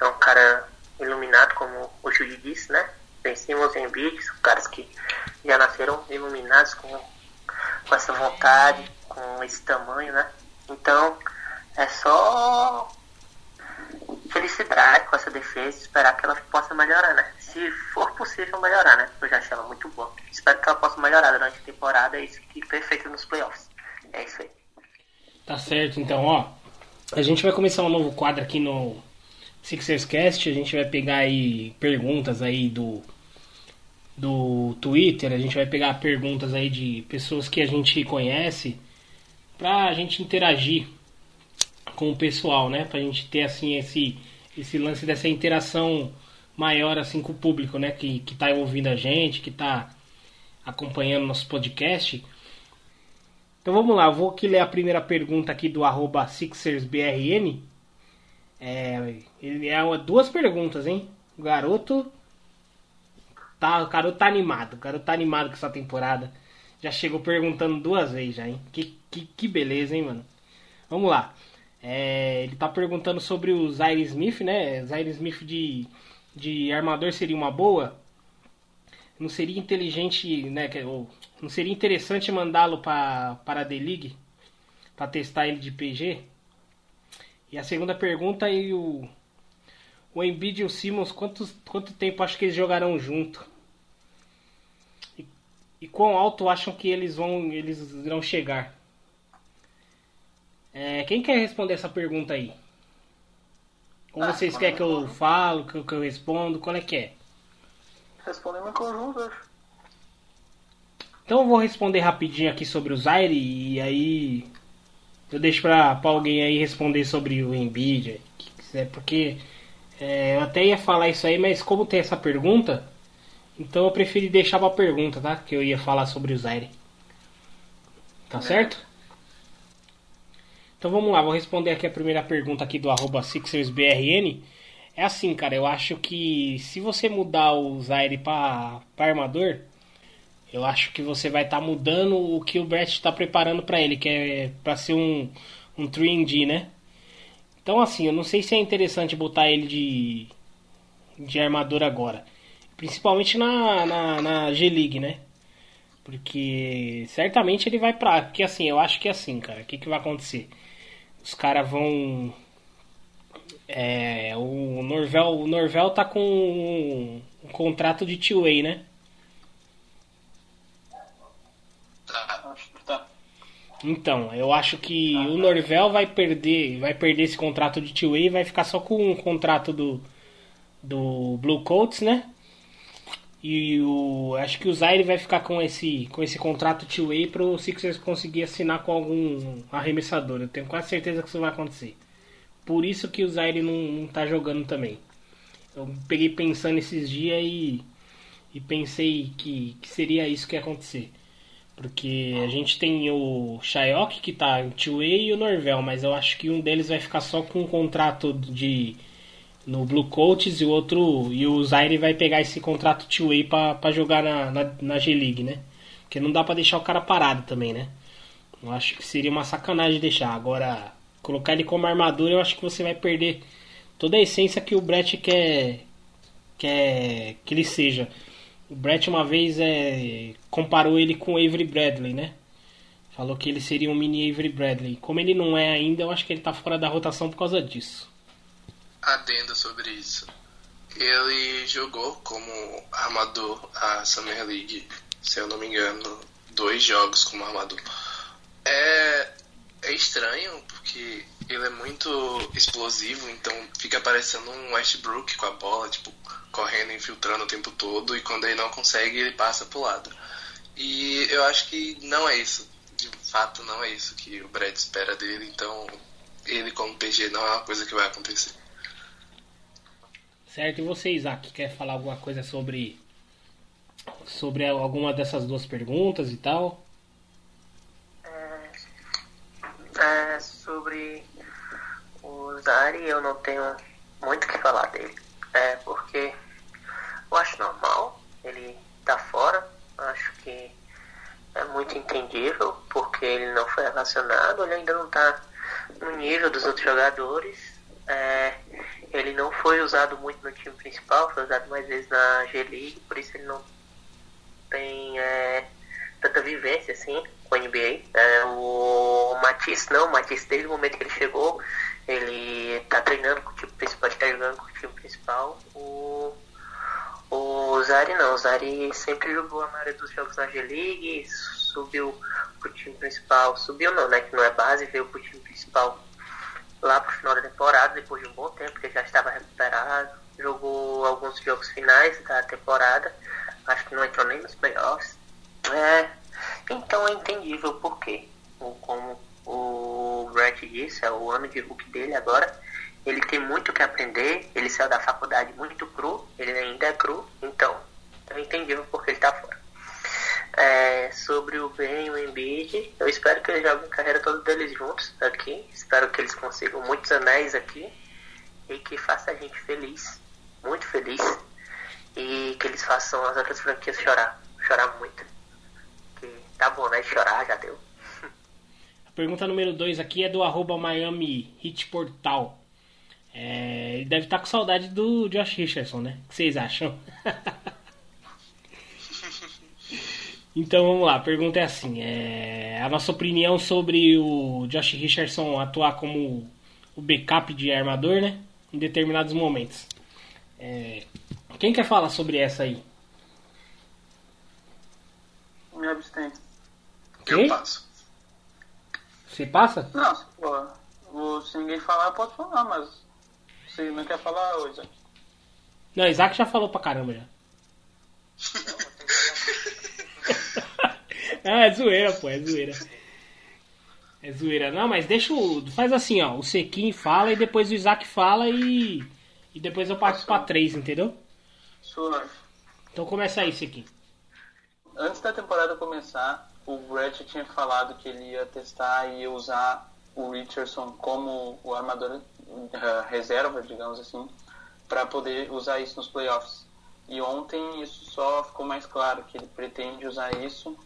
é um cara iluminado, como o Judy disse, né? Ben Simmons e Embiid são caras que já nasceram iluminados com, com essa vontade, com esse tamanho, né? Então, é só felicidade com essa defesa esperar que ela possa melhorar, né? Se for possível melhorar, né? Eu já achei ela muito boa. Espero que ela possa melhorar durante a temporada e isso que perfeito nos playoffs. É isso aí. Tá certo, então, ó. A gente vai começar um novo quadro aqui no Sixers Cast. A gente vai pegar aí perguntas aí do do Twitter, a gente vai pegar perguntas aí de pessoas que a gente conhece pra gente interagir com o pessoal, né? Pra gente ter assim esse esse lance dessa interação maior assim com o público, né, que que tá ouvindo a gente, que tá acompanhando nosso podcast. Então vamos lá, vou aqui ler a primeira pergunta aqui do arroba SixersBRN. É, ele é duas perguntas, hein? O garoto tá, o garoto tá animado, o garoto tá animado com essa temporada. Já chegou perguntando duas vezes já, hein? Que, que, que beleza, hein, mano? Vamos lá. É, ele tá perguntando sobre o Zaire Smith, né? Zaire Smith de, de armador seria uma boa? Não seria inteligente, né? Ou, não seria interessante mandá-lo para a D-League? Para testar ele de PG? E a segunda pergunta é o o Embiid e o Simmons, quanto, quanto tempo acho que eles jogarão junto? E, e quão alto acham que eles vão eles irão chegar? É, quem quer responder essa pergunta aí? Ou ah, vocês querem que eu falo, que eu, que eu respondo? Qual é que é? Respondendo em conjunto, acho. Então eu vou responder rapidinho aqui sobre o Zaire e aí eu deixo pra, pra alguém aí responder sobre o Embiid, que quiser, porque é, eu até ia falar isso aí, mas como tem essa pergunta, então eu preferi deixar pra pergunta, tá? Que eu ia falar sobre o Zaire. Tá é. certo? Então vamos lá, vou responder aqui a primeira pergunta aqui do SixersBRN. É assim, cara, eu acho que se você mudar o Zaire para armador, eu acho que você vai estar tá mudando o que o Brett está preparando para ele, que é para ser um, um 3D, né? Então assim, eu não sei se é interessante botar ele de, de armador agora. Principalmente na, na, na G-League, né? Porque certamente ele vai pra. Porque assim, eu acho que é assim, cara. O que, que vai acontecer? Os caras vão. É, o Norvel, o Norvel tá com um, um contrato de two-way, né? Tá. Acho que tá. Então, eu acho que o Norvel vai perder, vai perder esse contrato de two-way e vai ficar só com o contrato do do Blue Coats, né? E o acho que o Zaire vai ficar com esse com esse contrato two-way para o Sixers conseguir assinar com algum arremessador. Eu tenho quase certeza que isso vai acontecer. Por isso que o Zaire não, não tá jogando também. Eu peguei pensando esses dias e, e pensei que, que seria isso que ia acontecer. Porque a gente tem o Shayok que tá em two-way e o Norvel, mas eu acho que um deles vai ficar só com um contrato de no Blue Coats e o outro e o Zaire vai pegar esse contrato two-way pra jogar na, na, na G-League, né? Porque não dá pra deixar o cara parado também, né? Eu acho que seria uma sacanagem deixar. Agora, colocar ele como armadura, eu acho que você vai perder toda a essência que o Brett quer, quer que ele seja. O Brett uma vez é, comparou ele com o Avery Bradley, né? Falou que ele seria um mini Avery Bradley. Como ele não é ainda, eu acho que ele tá fora da rotação por causa disso. Adendo sobre isso. Ele jogou como armador a Summer League, se eu não me engano, dois jogos como armador. É, é estranho porque ele é muito explosivo, então fica parecendo um Westbrook com a bola, tipo, correndo, infiltrando o tempo todo, e quando ele não consegue, ele passa pro lado. E eu acho que não é isso. De fato, não é isso que o Brad espera dele, então ele como PG não é uma coisa que vai acontecer. Certo? E você, Isaac, quer falar alguma coisa sobre sobre alguma dessas duas perguntas e tal? É, sobre o Zari, eu não tenho muito o que falar dele. É, porque eu acho normal ele tá fora. Acho que é muito entendível, porque ele não foi relacionado, ele ainda não tá no nível dos outros jogadores. É, ele não foi usado muito no time principal, foi usado mais vezes na G-League, por isso ele não tem é, tanta vivência assim com a NBA. É, o Matisse não, o Matisse desde o momento que ele chegou, ele tá treinando com o time principal, ele tá jogando com o time principal. O, o Zari não, o Zari sempre jogou a maioria dos jogos na G-League, subiu pro time principal, subiu não, né, que não é base, veio pro time principal lá pro final da temporada, depois de um bom tempo, que já estava recuperado, jogou alguns jogos finais da temporada, acho que não entrou nem nos playoffs. É, então é entendível por quê. Como o Brett disse, é o ano de Hulk dele agora. Ele tem muito que aprender, ele saiu da faculdade muito cru, ele ainda é cru, então é entendível porque ele tá fora. É, sobre o Ben e o Embiid, eu espero que eles joguem a carreira toda deles juntos aqui. Espero que eles consigam muitos anéis aqui e que faça a gente feliz, muito feliz. E que eles façam as outras franquias chorar, chorar muito. Que tá bom, né? Chorar já deu. A pergunta número 2 aqui é do arroba Miami Hit Portal. É, ele deve estar com saudade do Josh Richardson, né? O que vocês acham? Então vamos lá, a pergunta é assim: é, a nossa opinião sobre o Josh Richardson atuar como o backup de armador, né? Em determinados momentos. É, quem quer falar sobre essa aí? Me abstenho. Quê? Eu passo. Você passa? Não, se, pô, se ninguém falar, eu posso falar, mas se não quer falar hoje. Não, Isaac já falou pra caramba já. ah, é zoeira, pô, é zoeira. É zoeira. Não, mas deixa o. Faz assim, ó. O Sequin fala e depois o Isaac fala e. E depois eu passo pra três, entendeu? Suave. Então começa aí, Sequin. Antes da temporada começar, o Brett tinha falado que ele ia testar e ia usar o Richardson como o armador uh, reserva, digamos assim, para poder usar isso nos playoffs. E ontem isso só ficou mais claro que ele pretende usar isso.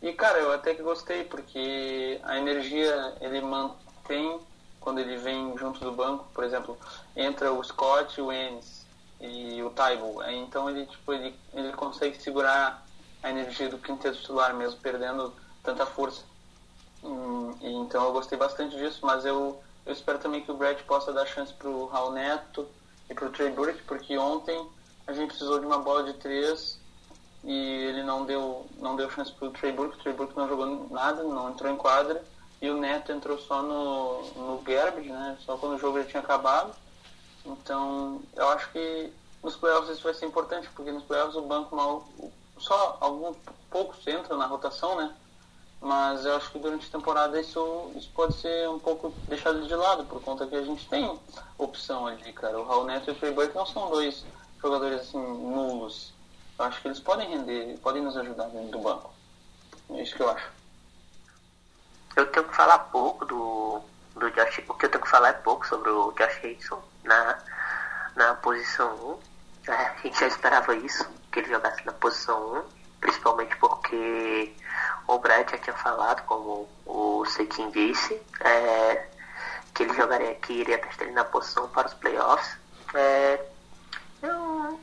E cara, eu até que gostei porque a energia ele mantém quando ele vem junto do banco, por exemplo, entra o Scott, o Ennis e o Taibo. Então ele tipo ele, ele consegue segurar a energia do quinteto titular mesmo perdendo tanta força. Hum, e então eu gostei bastante disso, mas eu Eu espero também que o Brett possa dar chance pro Raul Neto e pro Trey Burke, porque ontem a gente precisou de uma bola de três e ele não deu, não deu chance pro Trey Burke. O Trey Burke não jogou nada, não entrou em quadra. E o Neto entrou só no, no garbage, né? Só quando o jogo já tinha acabado. Então, eu acho que nos playoffs isso vai ser importante, porque nos playoffs o banco mal, só alguns poucos entram na rotação, né? Mas eu acho que durante a temporada isso, isso pode ser um pouco deixado de lado, por conta que a gente tem opção ali, cara. O Raul Neto e o Trey Burke não são dois jogadores assim nulos. Eu acho que eles podem render, podem nos ajudar dentro do banco. É isso que eu acho. Eu tenho que falar pouco do, do Josh. O que eu tenho que falar é pouco sobre o Josh na, na posição 1. É, a gente já esperava isso, que ele jogasse na posição 1, principalmente porque o Brad já tinha falado, como o Sekin disse, é, que ele jogaria, que iria testar ele na posição para os playoffs. É, eu,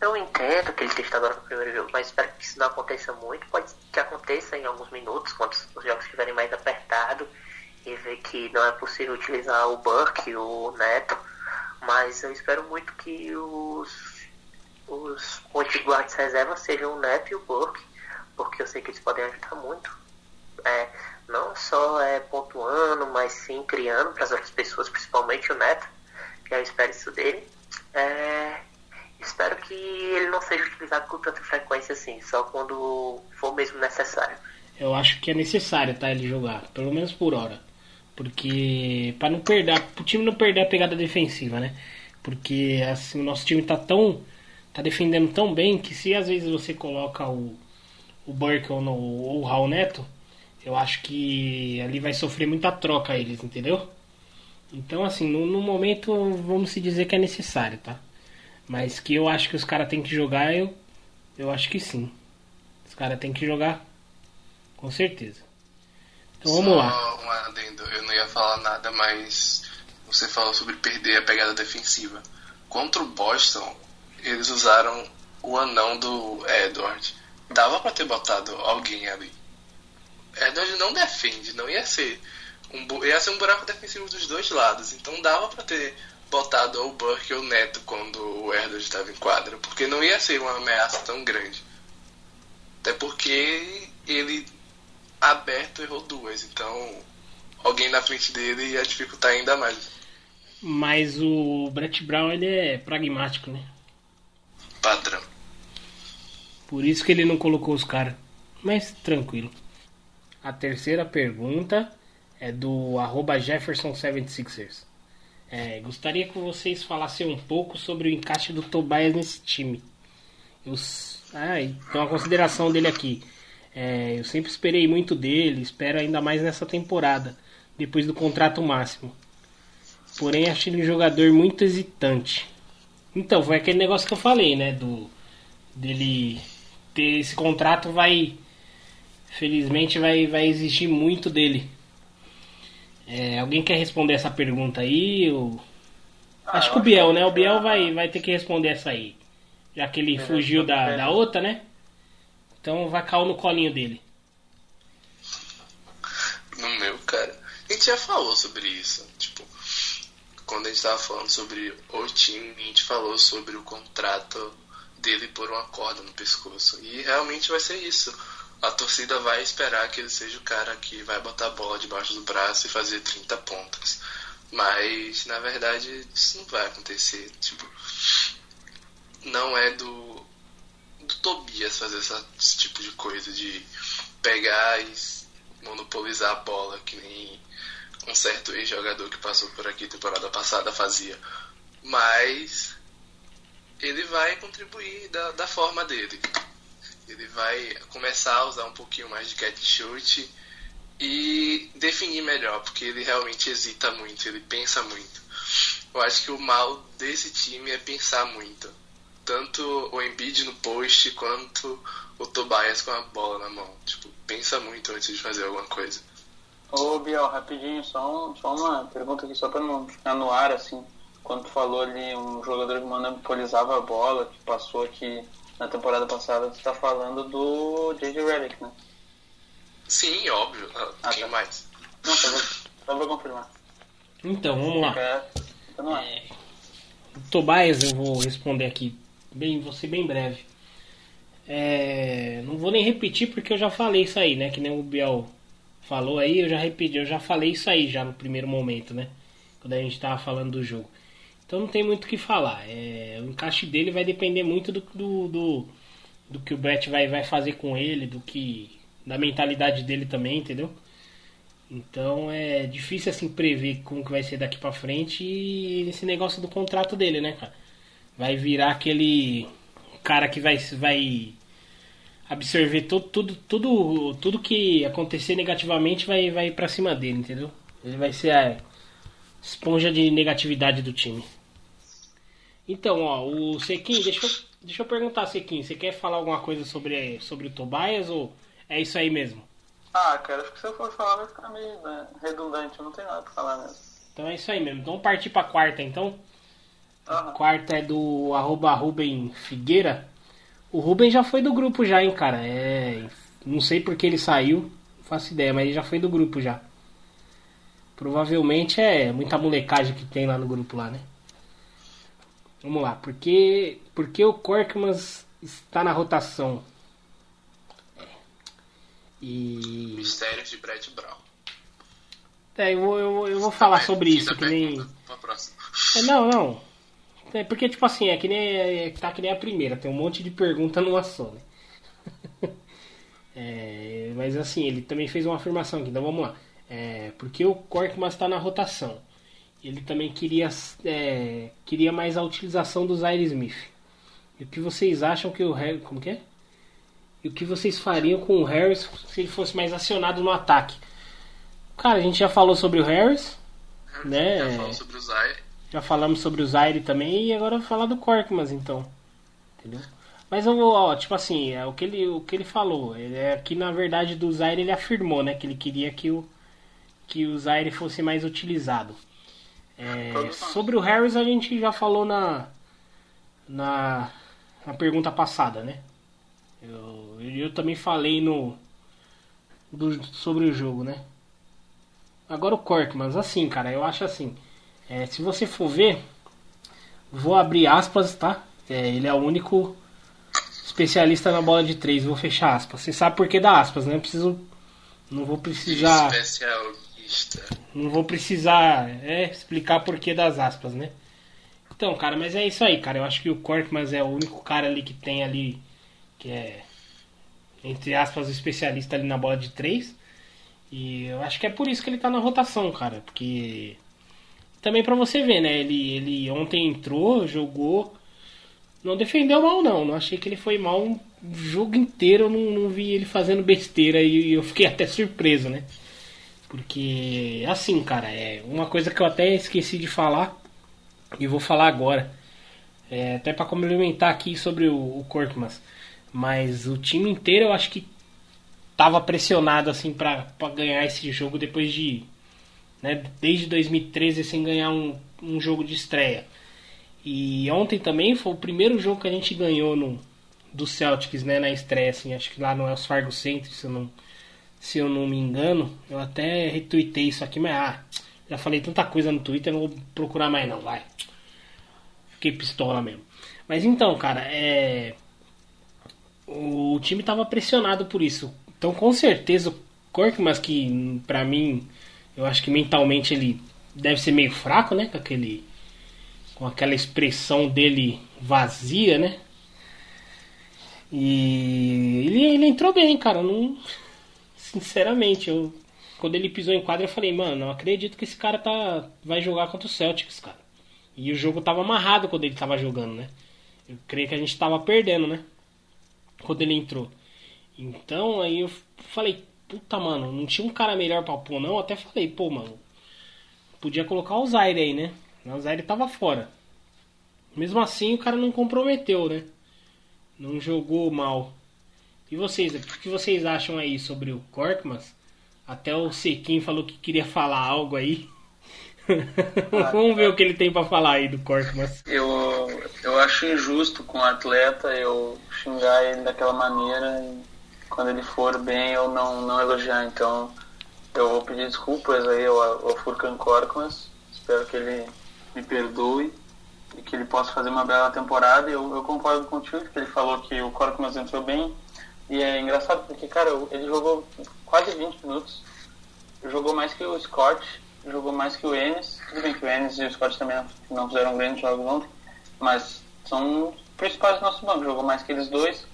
eu entendo que ele esteja agora no primeiro jogo, mas espero que isso não aconteça muito. Pode que aconteça em alguns minutos, quando os jogos estiverem mais apertados e ver que não é possível utilizar o Burke, o Neto. Mas eu espero muito que os, os point guards reservas sejam o Neto e o Burke, porque eu sei que eles podem ajudar muito. É, não só é, pontuando, mas sim criando para as outras pessoas, principalmente o Neto, que eu espero isso dele. É, espero que ele não seja utilizado com tanta frequência assim, só quando for mesmo necessário. Eu acho que é necessário, tá, ele jogar, pelo menos por hora. Porque para não perder, o time não perder a pegada defensiva, né? Porque assim, o nosso time tá tão tá defendendo tão bem que se às vezes você coloca o o Burke ou, no, ou o Raul Neto, eu acho que ali vai sofrer muita troca eles, entendeu? Então, assim, no, no momento, vamos se dizer que é necessário, tá? Mas que eu acho que os caras têm que jogar, eu, eu acho que sim. Os caras têm que jogar, com certeza. Então vamos Só lá. um adendo, eu não ia falar nada, mas você falou sobre perder a pegada defensiva. Contra o Boston, eles usaram o anão do Edward. Dava pra ter botado alguém ali. Edward não defende, não ia ser um, ia ser um buraco defensivo dos dois lados. Então dava pra ter botado ou o Burke ou o Neto quando o Edward estava em quadra, porque não ia ser uma ameaça tão grande. Até porque ele aberto errou duas, então alguém na frente dele ia dificultar ainda mais. Mas o Brett Brown, ele é pragmático, né? Padrão. Por isso que ele não colocou os caras. Mas tranquilo. A terceira pergunta é do arroba Jefferson76ers. É, gostaria que vocês falassem um pouco sobre o encaixe do Tobias nesse time. Eu, ah, e tem uma consideração dele aqui. É, eu sempre esperei muito dele, espero ainda mais nessa temporada, depois do contrato máximo. Porém, acho ele um jogador muito hesitante. Então, foi aquele negócio que eu falei, né? Do dele ter esse contrato vai felizmente vai, vai exigir muito dele. É, alguém quer responder essa pergunta aí? Ou... Ah, acho que o Biel, que né? O Biel vai, vai ter que responder essa aí. Já que ele fugiu da, beleza. da outra, né? Então vai cair no colinho dele. No meu, cara. A gente já falou sobre isso. Tipo, quando a gente tava falando sobre o time, a gente falou sobre o contrato dele por uma corda no pescoço. E realmente vai ser isso. A torcida vai esperar que ele seja o cara que vai botar a bola debaixo do braço e fazer 30 pontos. Mas, na verdade, isso não vai acontecer. Tipo, não é do, do Tobias fazer essa- esse tipo de coisa, de pegar e monopolizar a bola, que nem um certo ex-jogador que passou por aqui temporada passada fazia. Mas ele vai contribuir da, da forma dele. Ele vai começar a usar um pouquinho mais de catch shoot e definir melhor, porque ele realmente hesita muito, ele pensa muito. Eu acho que o mal desse time é pensar muito. Tanto o Embiid no post quanto o Tobias com a bola na mão. Tipo, pensa muito antes de fazer alguma coisa. Ô Biel, rapidinho, só, só uma pergunta aqui, só pra não ficar no ar, assim. Quando tu falou ali um jogador que monopolizava a bola, que passou aqui na temporada passada, tu tá falando do J.J. Redick, né? Sim, óbvio. Ah, Ah, Quem tá. mais? Não, só vou, só vou confirmar. Então, vamos lá. É. É, Tobias, eu vou responder aqui. Bem, vou ser bem breve. É, não vou nem repetir porque eu já falei isso aí, né? Que nem o Biel falou aí, eu já repeti, eu já falei isso aí já no primeiro momento, né? Quando a gente tava falando do jogo. Então não tem muito o que falar. É, o encaixe dele vai depender muito do, do, do, do que o Brett vai, vai fazer com ele, do que. da mentalidade dele também, entendeu? Então é difícil assim prever como que vai ser daqui para frente e esse negócio do contrato dele, né, cara? Vai virar aquele cara que vai vai absorver tudo tudo tudo, tudo que acontecer negativamente vai vai para cima dele, entendeu? Ele vai ser a esponja de negatividade do time. Então, ó, o Sequin, deixa eu, deixa eu perguntar, Sequin, você quer falar alguma coisa sobre, sobre o Tobias ou é isso aí mesmo? Ah, cara, acho que se eu for falar vai ficar meio né, redundante, não tem nada pra falar mesmo. Então é isso aí mesmo. Então vamos partir pra quarta então. Aham. Quarta é do arroba Ruben Figueira. O Ruben já foi do grupo já, hein, cara. É. Não sei por que ele saiu, não faço ideia, mas ele já foi do grupo já. Provavelmente é muita molecagem que tem lá no grupo lá, né? Vamos lá, porque, porque o Korkmaz está na rotação. É. E. Mistérios de Brett Brown. É, eu, vou- eu, vou- eu vou falar sobre isso, que nem. próxima. É, não, não. É porque, tipo assim, é que nem, é, tá que nem a primeira, tem um monte de pergunta numa só, né? É, mas assim, ele também fez uma afirmação aqui, então vamos lá. É, porque o Korkmaz está na rotação. Ele também queria, é, queria mais a utilização do Zaire Smith. E o que vocês acham que o Harris. Como que é? E o que vocês fariam com o Harris se ele fosse mais acionado no ataque? Cara, a gente já falou sobre o Harris, né? Já falou sobre o Zaire. Já falamos sobre o Zaire também e agora eu vou falar do Korkmaz então. Entendeu? Mas eu vou, ó, tipo assim, é o que ele, o que ele falou. Ele é que na verdade do Zaire ele afirmou, né, que ele queria que o que o Zaire fosse mais utilizado. É, sobre o Harris a gente já falou na na, na pergunta passada, né? Eu, eu também falei no do, sobre o jogo, né? Agora o Korkmaz, assim, cara, eu acho assim. É, se você for ver, vou abrir aspas, tá? É, ele é o único especialista na bola de três. Vou fechar aspas. Você sabe por que dá aspas, né? Preciso, não vou precisar, Especialista. Não vou precisar é, explicar por que das aspas, né? Então, cara, mas é isso aí, cara. Eu acho que o Korkmaz é o único cara ali que tem ali que é entre aspas o especialista ali na bola de três. E eu acho que é por isso que ele tá na rotação, cara, porque também pra você ver, né? Ele, ele ontem entrou, jogou, não defendeu mal não, não achei que ele foi mal o jogo inteiro, eu não, não vi ele fazendo besteira e eu fiquei até surpreso, né? Porque assim, cara, é uma coisa que eu até esqueci de falar e vou falar agora. É, até para complementar aqui sobre o, o. Mas o time inteiro eu acho que tava pressionado assim para ganhar esse jogo depois de né, desde 2013 sem ganhar um, um jogo de estreia. E ontem também foi o primeiro jogo que a gente ganhou no do Celtics, né, na estreia assim, acho que lá no Wells Fargo Center, se eu não se eu não me engano. Eu até retuitei isso aqui, mas ah, já falei tanta coisa no Twitter, não vou procurar mais não, vai. Fiquei pistola mesmo. Mas então, cara, é o time tava pressionado por isso. Então, com certeza, o Korkmaz, que pra mim, eu acho que mentalmente ele deve ser meio fraco, né? Com, aquele, com aquela expressão dele vazia, né? E ele, ele entrou bem, cara. Não, sinceramente, eu, quando ele pisou em quadra, eu falei, mano, não acredito que esse cara tá, vai jogar contra o Celtics, cara. E o jogo tava amarrado quando ele tava jogando, né? Eu creio que a gente tava perdendo, né? Quando ele entrou. Então aí eu falei, puta mano, não tinha um cara melhor pra pôr não. Eu até falei, pô mano, podia colocar o Zaire aí, né? O Zaire tava fora. Mesmo assim o cara não comprometeu, né? Não jogou mal. E vocês, o que vocês acham aí sobre o Korkmaz? Até o Sequim falou que queria falar algo aí. Vamos ver o que ele tem pra falar aí do Korkmaz. Eu, eu acho injusto com o atleta eu xingar ele daquela maneira e quando ele for bem eu não, não elogiar. Então eu vou pedir desculpas aí ao, ao Furkan Korkmaz Espero que ele me perdoe e que ele possa fazer uma bela temporada. Eu, eu concordo contigo, que ele falou que o Korkmaz entrou bem. E é engraçado porque, cara, ele jogou quase 20 minutos. Jogou mais que o Scott, jogou mais que o Ennis. Tudo bem que o Ennis e o Scott também não, fizeram grandes jogos ontem, mas são principais do nosso banco. Jogou mais que eles dois.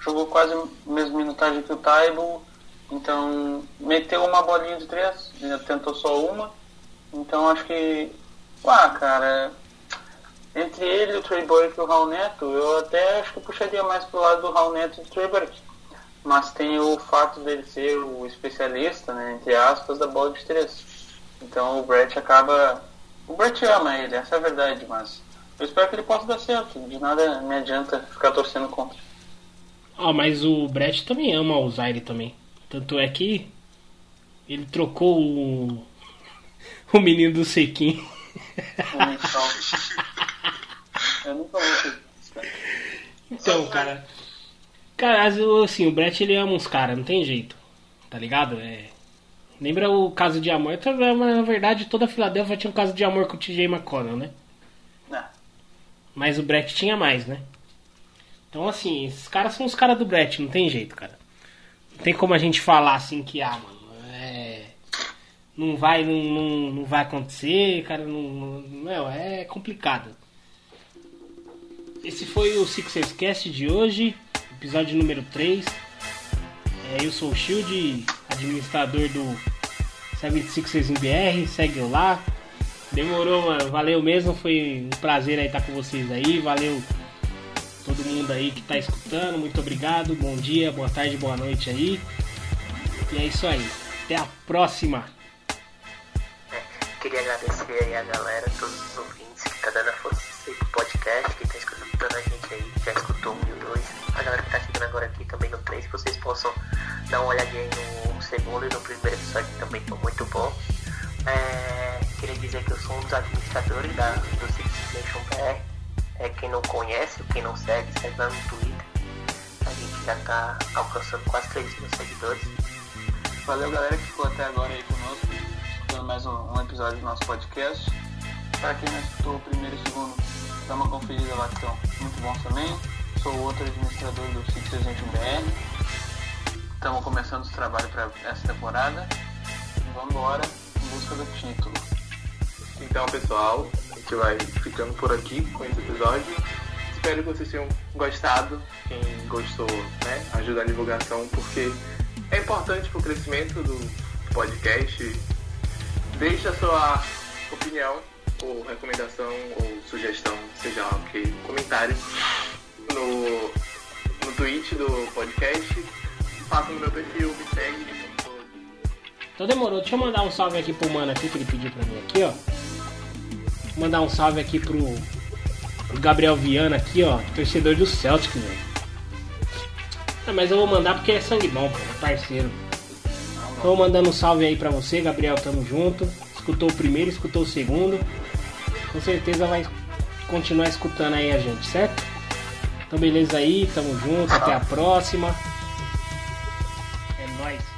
Jogou quase a mesma minutagem que o Taibo. Então, meteu uma bolinha de três, tentou só uma. Então, acho que, ah, cara, entre ele, o Trey Burke e o Raul Neto, eu até acho que puxaria mais pro lado do Raul Neto e do Trey Burke. Mas tem o fato dele ser o especialista, né, entre aspas, da bola de três. Então o Brett acaba. O Brett ama ele, essa é a verdade, mas eu espero que ele possa dar certo. De nada me adianta ficar torcendo contra. Ah, mas o Brett também ama o Zaire também. Tanto é que ele trocou o, o menino do Sequim. Eu nunca vou Então, cara. Cara, assim, o Brett ele ama uns caras, não tem jeito. Tá ligado? É. Lembra o caso de amor? Então, na verdade, toda a Filadélfia tinha um caso de amor com o TJ McConnell, né? Não. Mas o Brett tinha mais, né? Então, assim, esses caras são os caras do Brett, não tem jeito, cara. Não tem como a gente falar assim que, ah, mano, é. Não vai, não, não, não vai acontecer, cara, não, não. Não, é complicado. Esse foi o Sixers Cast de hoje, episódio número 3. É, eu sou o Shield, administrador do 76ers em BR, segue eu lá. Demorou, mano, valeu mesmo, foi um prazer aí estar com vocês aí, valeu todo mundo aí que está escutando, muito obrigado, bom dia, boa tarde, boa noite aí. E é isso aí, até a próxima. É, queria agradecer aí a galera, todos os ouvintes que tá dando a força aí pro podcast, que tá escutando a gente aí, já escutou um e dois. A galera que agora aqui também no 3, vocês possam dar uma olhadinha no segundo e no primeiro episódio que também foi muito bom. É, queria dizer que eu sou um dos administradores da, do Six Nation BR é, quem não conhece, quem não segue, segue lá no Twitter. A gente já tá alcançando quase 3 mil seguidores. Valeu galera que ficou até agora aí conosco, escutando mais um, um episódio do nosso podcast. Para quem não escutou o primeiro e o segundo, dá uma conferida lá que estão muito bons também. Sou outro administrador do Sítio BR. Estamos começando os trabalhos para essa temporada. Vamos embora em busca do título. Então pessoal, gente vai ficando por aqui com esse episódio. Espero que vocês tenham gostado. Quem gostou, né, ajuda a divulgação, porque é importante para o crescimento do podcast. Deixe a sua opinião, ou recomendação, ou sugestão, seja lá o que, comentário no, no tweet do podcast. Faça no meu perfil, me segue. Então demorou, deixa eu mandar um salve aqui pro mano aqui que ele pediu pra mim aqui, ó. Mandar um salve aqui pro, pro Gabriel Viana aqui, ó, torcedor do Celtic, velho. Ah, mas eu vou mandar porque é sangue bom, pô, é parceiro. Então mandando um salve aí pra você, Gabriel, tamo junto. Escutou o primeiro, escutou o segundo. Com certeza vai continuar escutando aí a gente, certo? Então beleza aí, tamo junto, até a próxima. É nóis.